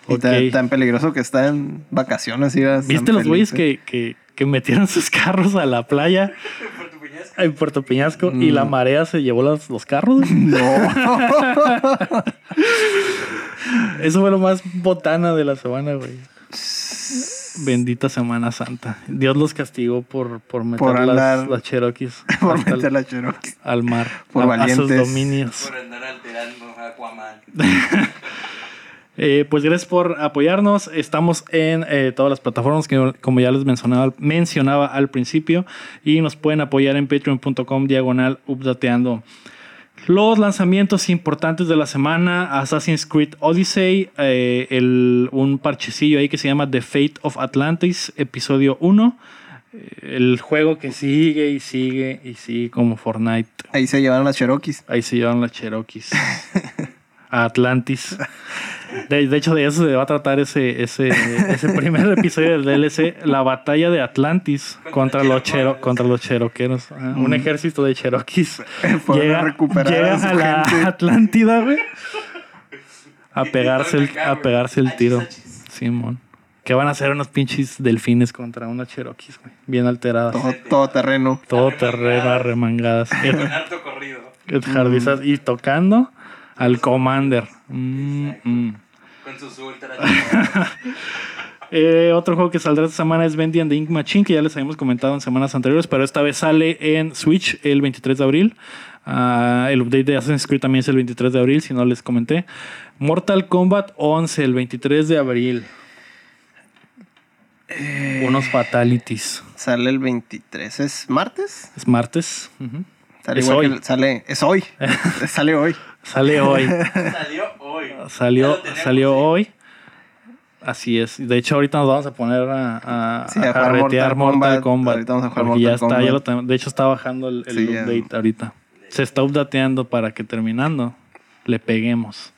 Y tan, tan peligroso que está en vacaciones. ir a San ¿Viste los güeyes que, que, que metieron sus carros a la playa. en Puerto Peñasco y Mm. la marea se llevó los, los carros? No. Eso fue lo más botana de la semana, güey. Bendita Semana Santa. Dios los castigó por, por meter Por las, andar- las Cherokees Por meter la Cherokee. al mar, Por a- a, sus dominios. Por andar alterando a Aquaman. Eh, pues gracias por apoyarnos. Estamos en eh, todas las plataformas que como ya les mencionaba, mencionaba al principio y nos pueden apoyar en patreon.com diagonal updateando. Los lanzamientos importantes de la semana, Assassin's Creed Odyssey, eh, el- un parchecillo ahí que se llama The Fate of Atlantis, episodio 1. Eh, El juego que sigue y sigue y sigue como Fortnite. Ahí se llevaron las Cherokees. Ahí se llevan las Cherokees. A Atlantis. De, de hecho, de eso se va a tratar ese, ese, ese primer episodio del DLC. La batalla de Atlantis contra los, chero, contra los cheroqueros. Ajá, Un ejército de a Llega, recuperar llega a, la gente. Atlántida, güey. A pegarse el, a pegarse el tiro. Simón. Que van a hacer unos pinches delfines contra unas cherokees, güey. Bien alteradas. Todo, todo terreno. Todo terreno, arremangadas. Con harto corrido. Ed Hardizas y tocando al Commander. Mm, mm. Con sus ultras. Eh, otro juego que saldrá esta semana es Bendy and the Ink Machine, que ya les habíamos comentado en semanas anteriores, pero esta vez sale en Switch el 23 de abril. Ah, el update de Assassin's Creed también es el 23 de abril, si no les comenté. Mortal Kombat 11, el 23 de abril. Unos fatalities. Sale el 23. ¿Es martes? Es martes. Sale Es igual hoy. que sale, es hoy. sale hoy. Sale hoy. Salió hoy. Salió, salió sí. hoy. Así es. De hecho, ahorita nos vamos a poner a, a, Sí, a a jugar carretear Mortal Mortal Kombat. Kombat. Ahorita vamos a jugar porque ya Mortal está, ya Kombat. lo tenemos. de hecho, está bajando el, el Sí, ya. update ahorita. Se está updateando para que terminando le peguemos.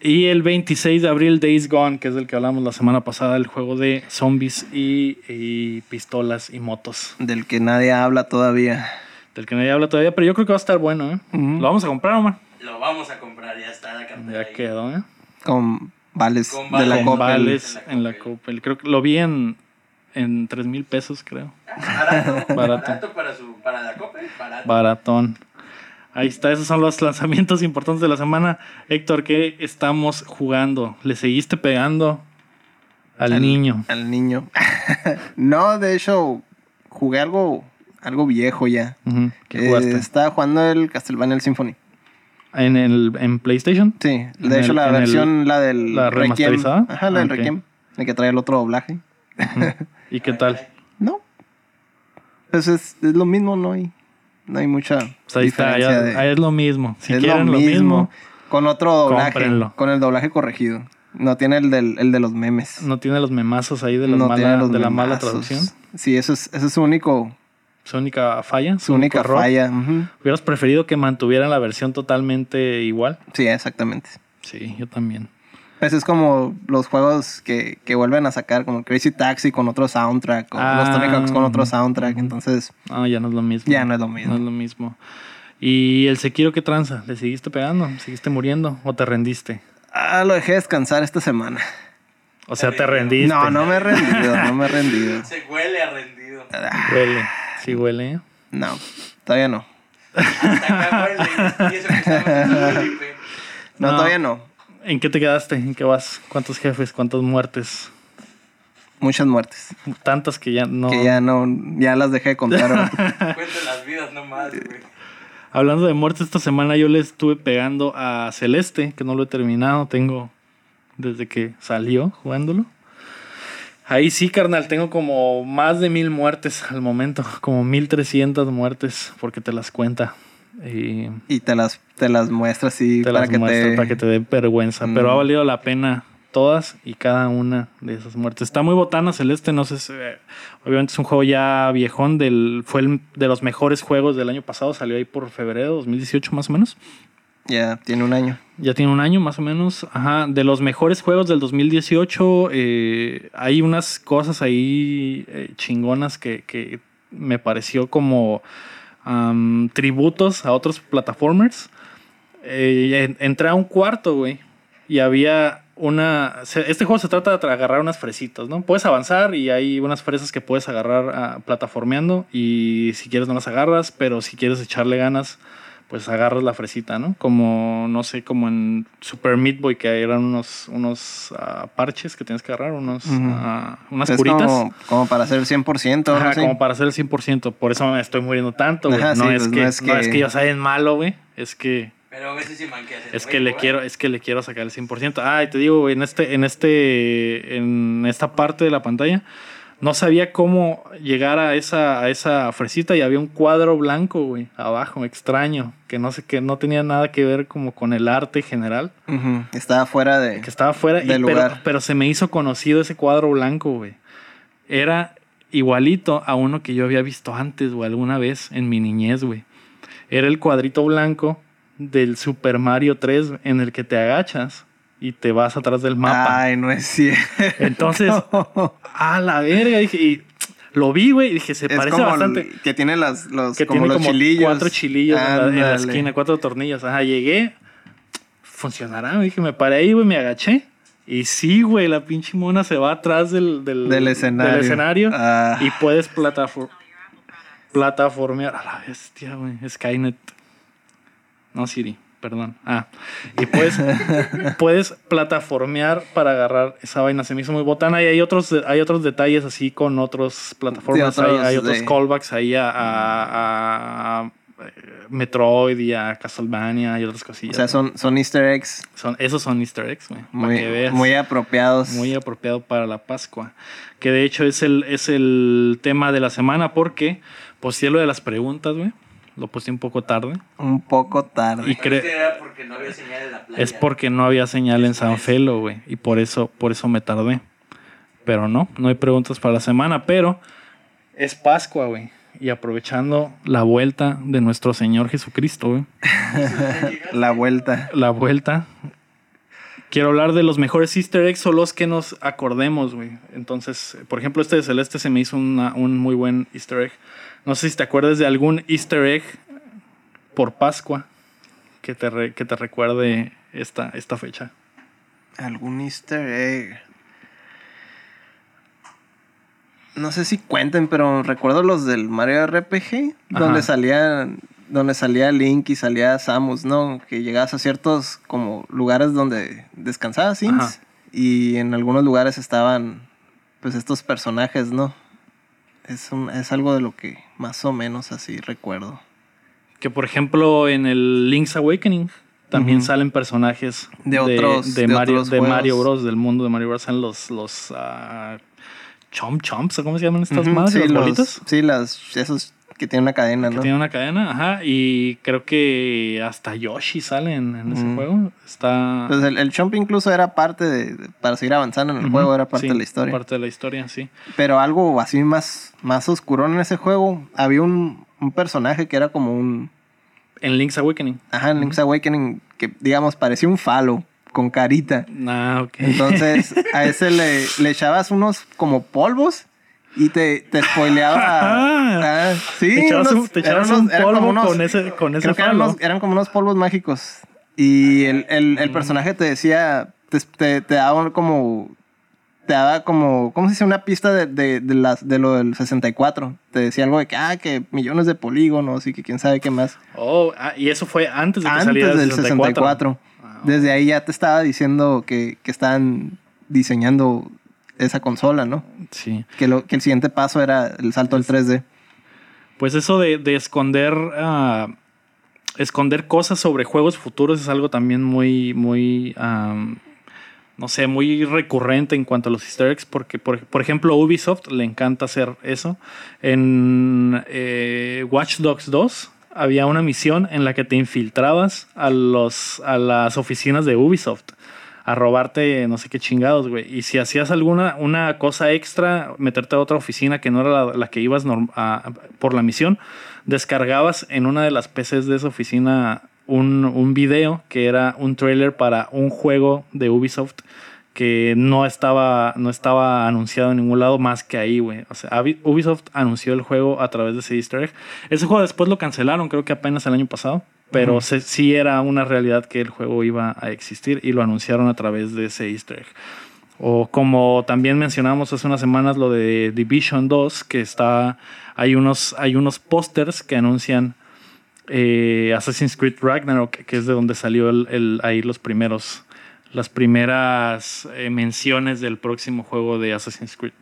Y el 26 de abril, Days Gone, que es del que hablamos la semana pasada, el juego de zombies y, y pistolas y motos. Del que nadie habla todavía. Del que nadie habla todavía, pero yo creo que va a estar bueno, ¿eh? Lo vamos a comprar, Omar. Lo vamos a comprar, ya está la cartera. Ya ahí. quedó, ¿eh? Con vales Con de la. Con Coppel. vales en la Coppel. Creo que lo vi en, en 3 mil pesos, creo. Barato, Barato. barato. para, su, para la copa, barato. Baratón. Ahí está, esos son los lanzamientos importantes de la semana. Héctor, ¿qué estamos jugando? ¿Le seguiste pegando al, niño? Al niño. no, de hecho, jugué algo, algo viejo ya. ¿Qué Eh, estaba jugando el Castlevania el Symphony. ¿En, el, ¿En PlayStation? Sí, de hecho el- la en el- versión, la del la Requiem. remasterizada? Ajá, la del Ah, ok. Requiem. El que trae el otro doblaje. ¿Y qué tal? No. Pues es, es lo mismo, no hay, no hay mucha Pues ahí está, diferencia ya- de- ahí es lo mismo. Si es quieren lo mismo, Con otro doblaje. cómprenlo. Con el doblaje corregido. No tiene el, del, el de los memes. no tiene los memazos ahí de, las No mala- los de la mala traducción. Sí, eso es, eso es su único, Su única falla. su única error. falla. ¿Hubieras preferido que mantuvieran la versión totalmente igual? Sí, exactamente. Sí, yo también. Pues es como los juegos que, que vuelven a sacar, como Crazy Taxi con otro soundtrack, o Ah. los Tony Hawks con otro soundtrack. Entonces, No, ya no es lo mismo. ya no es lo mismo. No es lo mismo. ¿Y el Sekiro qué tranza? ¿Le seguiste pegando? ¿Seguiste muriendo? ¿O te rendiste? Ah, lo dejé descansar esta semana. O sea, te rendiste. No, no me he rendido, no me he rendido. Se huele a rendido. Huele. Sí huele. ¿eh? No, todavía no. No, No. todavía no. ¿En qué te quedaste? ¿En qué vas? ¿Cuántos jefes? ¿Cuántas muertes? Muchas muertes. Tantas que ya no... Que ya no, ya las dejé de contar. Cuenta las vidas nomás, güey. Hablando de muertes, esta semana yo le estuve pegando a Celeste, que no lo he terminado. Tengo desde que salió jugándolo. Ahí sí, carnal, tengo como más de mil muertes al momento. Como mil trescientas muertes, porque te las cuenta. Y y te las, te las muestras así te para las que muestra te... para que te dé vergüenza. Pero ha Mm. valido la pena todas y cada una de esas muertes. Está muy botana Celeste, no sé si- eh, obviamente es un juego ya viejón, del, fue el de los mejores juegos del año pasado, salió ahí por febrero 2018 más o menos. Ya, tiene un año. Ya tiene un año más o menos. Ajá, de los mejores juegos del 2018, eh, hay unas cosas ahí eh, chingonas que, que me pareció como tributos a otros platformers. Eh, en- entré a un cuarto, güey, y había una... Este juego se trata de agarrar unas fresitas, ¿no? Puedes avanzar y hay unas fresas que puedes agarrar ah, plataformeando y si quieres no las agarras, pero si quieres echarle ganas pues agarras la fresita, ¿no? Como, no sé, como en Super Meat Boy, que eran unos, unos ah, parches que tienes que agarrar, unos, ah, unas Es curitas. como, como para hacer el 100%. algo Ajá, así. como para hacer el 100%. Por eso me estoy muriendo tanto, güey. Ajá, no, sí, es pues, que, no es no es que- que yo sea bien malo, güey. Es que... Pero a veces sí manqueas Es que le quiero, es que le quiero sacar el 100%. Ah, y te digo, güey, en este, en este, en esta parte de la pantalla, no sabía cómo llegar a esa, a esa fresita y había un cuadro blanco, güey, abajo, extraño, que no sé, que no tenía nada que ver como con el arte general, Estaba fuera de. que estaba fuera, Del pero, lugar. pero se me hizo conocido ese cuadro blanco, güey. Era igualito a uno que yo había visto antes, o alguna vez en mi niñez, güey. Era el cuadrito blanco del Super Mario 3 en el que te agachas y te vas atrás del mapa. Ay, no es cierto. Entonces, a la verga, dije, y lo vi, güey, y dije, se es parece como bastante. el- que tiene las, los, que como tiene los como chilillos. cuatro chilillos en la, en la Ándale. esquina, cuatro tornillos. Ajá, llegué, funcionará, dije, me paré ahí, güey, me agaché. Y sí, güey, la pinche mona se va atrás del, del, Del escenario. del escenario Ah. y puedes platafor plataformear. A la bestia, güey, Skynet. No, Siri, perdón. Ah, y puedes, puedes plataformear para agarrar esa vaina. Se me hizo muy botana y hay otros, hay otros detalles así con otros plataformas. Sí, otros hay, hay otros callbacks ahí a, a- a, eh, Metroid y a Castlevania y otras O cosillas. sea, son, son easter eggs Son, esos son easter eggs, güey. Muy, que veas. muy apropiados. Muy apropiado para la Pascua. Que de hecho es el, es el tema de la semana porque posté lo de las preguntas, güey. Lo posté un poco tarde. Un poco tarde. Y Pero cre- es que era porque no había señal en la playa. es porque no había señal en San Felo, güey. Y por eso, por eso me tardé. Pero no, no hay preguntas para la semana. Pero es Pascua, güey. Y aprovechando la vuelta de nuestro Señor Jesucristo, güey. La vuelta. la vuelta. Quiero hablar de los mejores easter eggs o los que nos acordemos, güey. Entonces, por ejemplo, este de Celeste se me hizo una- un muy buen easter egg. No sé si te acuerdas de algún easter egg por Pascua que te, re- que te recuerde esta, esta fecha. Algún easter egg. No sé si cuenten, pero recuerdo los del Mario RPG, Ajá. donde salía, donde salía Link y salía Samus, ¿no? Que llegabas a ciertos como lugares donde descansaba Sims Ajá. y en algunos lugares estaban pues estos personajes, ¿no? Es, un, es algo de lo que más o menos así recuerdo. Que por ejemplo en el Link's Awakening también salen personajes De otros- de, de Mario, otros de Mario juegos. Bros. del mundo de Mario Bros. Salen los los ah, chomp chomps, ¿o ¿cómo se llaman estas Ujú, madres? sí, ¿Las los- bolitas? Sí, las, esos que tienen una cadena, Que ¿no? tiene una cadena, ajá. Y creo que hasta Yoshi sale en, en ese juego. Está. Pues el, el Chomp incluso era parte de, para seguir avanzando en el juego, era parte sí, de la historia. Parte de la historia, sí. Pero algo así más, más oscuro en ese juego, había un, un personaje que era como un... En Link's Awakening. Ajá, en Link's Awakening, que digamos parecía un falo con carita. Ah, ok. Entonces a ese le, le echabas unos como polvos y te, te spoileaba. Ah, sí, te echabas, unos- un, te eran echabas unos- un polvo unos- con ese, con ese Creo que eran, como unos polvos mágicos. Y el, el, el personaje te decía, te, te, te daba como, te daba como, ¿cómo se dice? Una pista de, de, de, las, de lo del 64. Te decía algo de que, ah, que millones de polígonos y que quién sabe qué más. Oh, ah, y eso fue antes de que Antes saliera el del 64. Ah, Desde ahí ya te estaba diciendo que, que estaban diseñando esa consola, ¿no? Sí. Que, lo, que el siguiente paso era el salto al 3D. Pues eso de, de esconder. ah, esconder cosas sobre juegos futuros es algo también muy, muy. no sé, muy recurrente en cuanto a los easter eggs, porque por, por ejemplo Ubisoft le encanta hacer eso. En eh, Watch Dogs 2 había una misión en la que te infiltrabas a, los, a las oficinas de Ubisoft a robarte no sé qué chingados, güey. Y si hacías alguna una cosa extra, meterte a otra oficina que no era la, que ibas por la misión, descargabas en una de las PCs de esa oficina un, un video que era un trailer para un juego de Ubisoft que no estaba, no estaba anunciado en ningún lado más que ahí, güey. O sea, Ubisoft anunció el juego a través de ese easter egg. Ese juego después lo cancelaron, creo que apenas el año pasado. Pero se- sí era una realidad que el juego iba a existir y lo anunciaron a través de ese easter egg. O como también mencionamos hace unas semanas lo de Division 2, que está, hay unos, hay unos pósters que anuncian eh, Assassin's Creed Ragnarok, que es de donde salió el, el- ahí los primeros, las primeras eh, menciones del próximo juego de Assassin's Creed.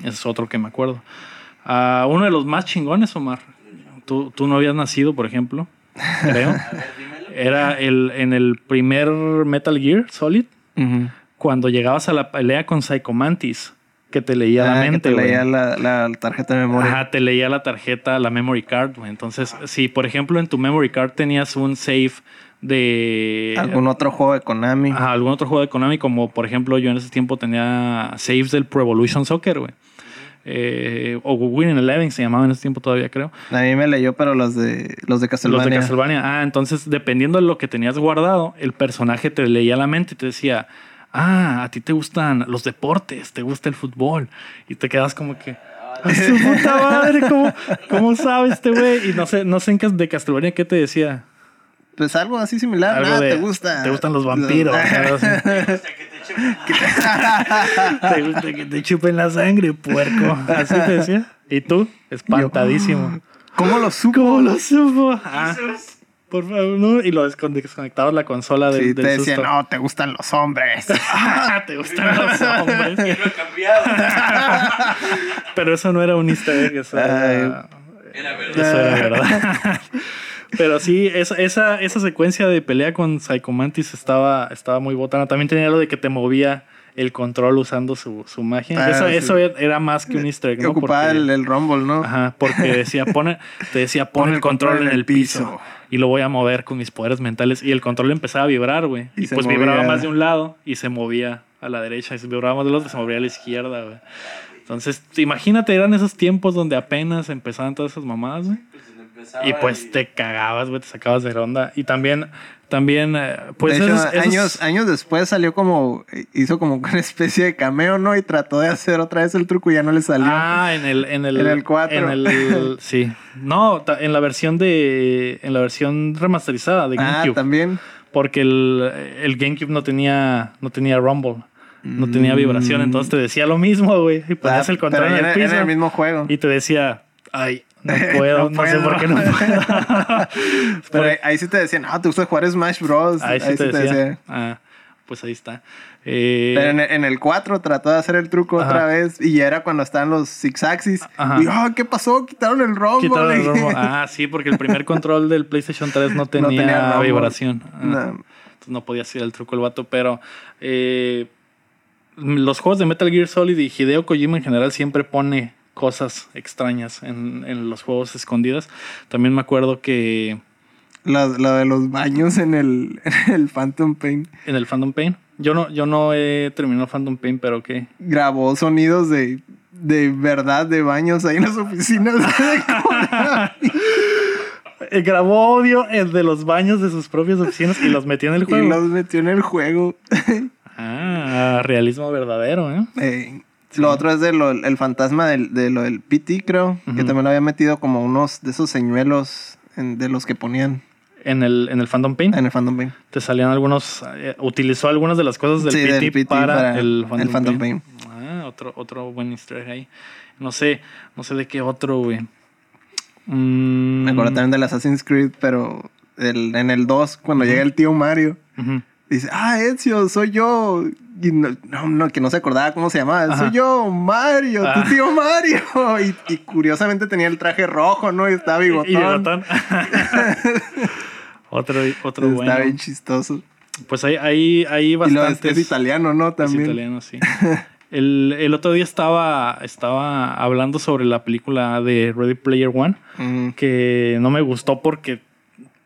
Ese es otro que me acuerdo. Ah, uno de los más chingones, Omar. Tú, tú no habías nacido, por ejemplo, creo. Era el, en el primer Metal Gear Solid, cuando llegabas a la pelea con Psycho Mantis, que te leía Ah, la que mente, te leía la, la tarjeta de memoria. Ajá, te leía la tarjeta, la memory card, güey. Entonces, si por ejemplo en tu memory card tenías un save de Algún otro juego de Konami. ajá, algún otro juego de Konami, como por ejemplo yo en ese tiempo tenía saves del Pro Evolution Soccer, güey. Eh, o Winning Eleven se llamaba en ese tiempo todavía, creo. A mí me leyó, pero los de los de Los Castlevania. de Castlevania. Ah, entonces dependiendo de lo que tenías guardado, el personaje te leía la mente y te decía, ah, a ti te gustan los deportes, te gusta el fútbol. Y te quedas como que, "A su puta madre, ¿cómo, cómo sabe este güey? Y no sé, no sé en de Castlevania qué te decía. Pues algo así similar. Algo Ah, de, te gusta. Te gustan los vampiros. te gusta que te chupen la sangre, puerco. Así te decía. ¿Y tú? Espantadísimo. ¿Cómo lo supo? ¿Cómo lo supo? Ah, por favor, no. Y lo descon- desconectabas la consola del, Sí, del te decía, susto. no, te gustan los hombres. Ah, te gustan los hombres. No he cambiado. Pero eso no era un easter egg, eso era, Era verdad. eso era verdad. Pero sí, esa, esa, esa secuencia de pelea con Psycho Mantis estaba, estaba muy botana. También tenía lo de que te movía el control usando su, su magia. Ah, eso, sí. eso era más que un easter egg, que ¿no? ocupaba Porque- el, el Rumble, ¿no? Ajá, porque decía, pone, te decía, pon el control en el piso. Y lo voy a mover con mis poderes mentales. Y el control empezaba a vibrar, güey. Y Y, pues movía. vibraba más de un lado y se movía a la derecha. Y se vibraba más del otro, se movía a la izquierda, güey. Entonces, imagínate, eran esos tiempos donde apenas empezaban todas esas mamadas, güey. Y pues te cagabas, güey, te sacabas de onda. Y también, también, eh, pues de hecho, esos- esos- años, años después salió como, hizo como una especie de cameo, ¿no? Y trató de hacer otra vez el truco y ya no le salió. Ah, en el, en el, En el cuatro. en el- sí. No, en la versión de, en la versión remasterizada de Ah, GameCube. también. porque el, el GameCube no tenía, no tenía Rumble, no tenía vibración, entonces te decía lo mismo, güey. Y ponías Ah, el control en el piso el mismo juego. y te decía, ay, no puedo, No no, sé por qué no puedo. Pero ahí, ahí sí te decían, ah, te gusta jugar Smash Bros. ahí sí te decía. Ah, pues ahí está. Eh, Pero en, el- en el 4 trató de hacer el truco Ajá. otra vez y ya era cuando estaban los Six Axis. Ajá. Y, ah, ¿qué pasó? Quitaron el Rumble. quitaron el Rumble. Ah, sí, porque el primer control del PlayStation 3 no tenía, tenía Rumble. vibración. Ah. No. Entonces no podía hacer el truco el vato, pero eh, los juegos de Metal Gear Solid y Hideo Kojima en general siempre pone cosas extrañas en, en los juegos escondidas. También me acuerdo que La, la de los baños en el, en el Phantom Pain. en el Phantom Pain, yo no, yo no he terminado Phantom Pain, pero que Grabó sonidos de, de verdad de baños ahí en las oficinas. Eh, grabó audio de los baños de sus propias oficinas y los metió en el y juego. los metió en el juego. Ah, realismo verdadero, ¿eh? Lo otro es de lo- el fantasma del, de lo del PT, creo. Que también lo había metido como unos de esos señuelos en- de los que ponían En el, en el Phantom Pain. en el Phantom Pain. te salían algunos, eh, utilizó algunas de las cosas del, Sí, PT, del PT para, para el Phantom, el Phantom Pain. Ah, otro, otro buen easter egg ahí. No sé, no sé de qué otro, güey. Mm, Me acuerdo también del Assassin's Creed, pero el- en el 2, cuando llega el tío Mario, dice, ah, Ezio, soy yo. Y no, no, que no se acordaba cómo se llamaba. Ajá. Soy yo, Mario, Ah. tu tío Mario. Y, y curiosamente tenía el traje rojo, ¿no? Y estaba bigotón. Y bigotón. otro, otro Está bueno. bien chistoso. Pues hay, hay, hay lo es, es italiano, ¿no? Es También. italiano, sí. El, el otro día estaba, estaba hablando sobre la película de Ready Player One, Mm. que no me gustó porque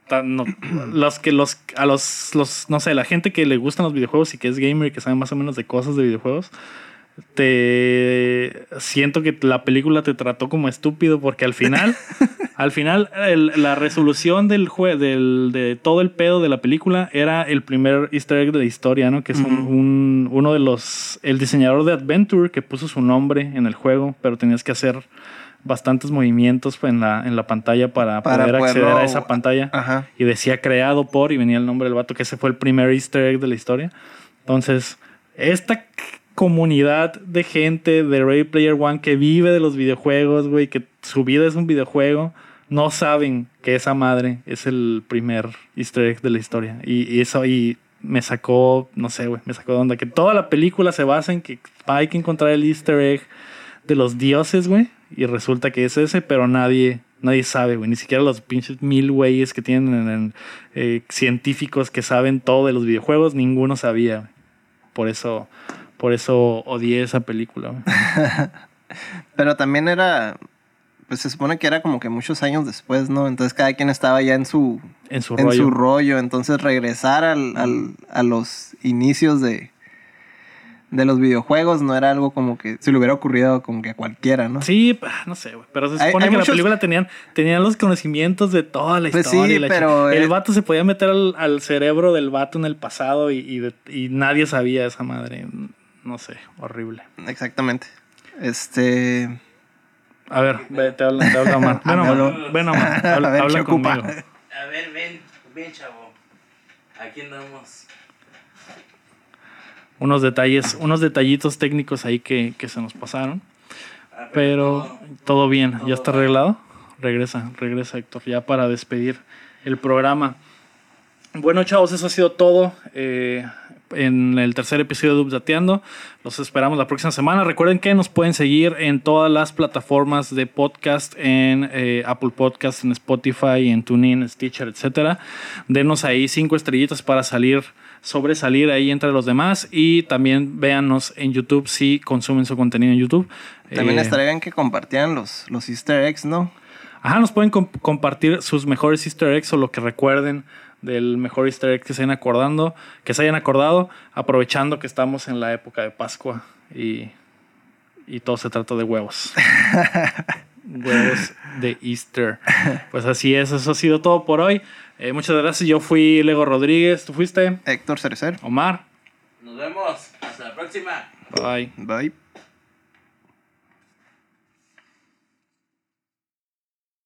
tan- no- los que los a los, los no sé, la gente que le gustan los videojuegos y que es gamer y que sabe más o menos de cosas de videojuegos, te siento que la película te trató como estúpido porque al final al final el- la resolución del jue del, de todo el pedo de la película era el primer easter egg de la historia, ¿no? Que es un- uno de los el diseñador de Adventure que puso su nombre en el juego, pero tenías que hacer bastantes movimientos en la, en la pantalla para, Para poder acceder poderlo- a esa pantalla Ajá. y decía creado por y venía el nombre del vato, que ese fue el primer easter egg de la historia. Entonces, esta comunidad de gente de Ready Player One que vive de los videojuegos, güey, que su vida es un videojuego, no saben que esa madre es el primer easter egg de la historia. Y, y eso ahí me sacó, no sé, güey, me sacó de onda. Que toda la película se basa en que hay que encontrar el easter egg de los dioses, güey. Y resulta que es ese, pero nadie, nadie sabe, güey. Ni siquiera los pinches mil güeyes que tienen en, eh, científicos que saben todo de los videojuegos, ninguno sabía. Por eso, por eso odié esa película, güey. Pero también era. Pues se supone que era como que muchos años después, ¿no? Entonces cada quien estaba ya en su, En su en rollo. su rollo. Entonces regresar al, al- a los inicios de, de los videojuegos no era algo como que se le hubiera ocurrido como que a cualquiera, ¿no? Sí, no sé, güey. Pero se Hay- supone hay que muchos- la película tenían, tenían los conocimientos de toda la Pues historia. sí, y la pero, El eh, vato se podía meter al, al cerebro del vato en el pasado y, y de- y nadie sabía esa madre. No sé, horrible. Exactamente. Este. A ver, ve, te habla, te habla Omar. Ven, Omar. Ven, Omar. A Habla, ver, habla ¿qué ocupa? conmigo. A ver, ven, ven, chavo. Aquí andamos. Unos detalles, unos detallitos técnicos ahí que, que se nos pasaron. Pero todo bien, ya está arreglado. Regresa, regresa Héctor, ya para despedir el programa. Bueno, chavos, eso ha sido todo eh, en el tercer episodio de Updateando. Los esperamos la próxima semana. Recuerden que nos pueden seguir en todas las plataformas de podcast, en eh, Apple Podcast, en Spotify, en TuneIn, Stitcher, etcétera. Denos ahí cinco estrellitas para salir, sobresalir ahí entre los demás. Y también véanos en YouTube si consumen su contenido en YouTube. También Eh, estaría bien que compartieran los, los easter eggs, ¿no? Ajá, nos pueden comp- compartir sus mejores easter eggs o lo que recuerden del mejor easter egg que se hayan acordando, que se hayan acordado, aprovechando que estamos en la época de Pascua y, y todo se trata de huevos. huevos de Easter. Pues así es, eso ha sido todo por hoy. Eh, muchas gracias, yo fui Lego Rodríguez, tú fuiste Héctor Cerecer. Omar. Nos vemos. Hasta la próxima. Bye. Bye.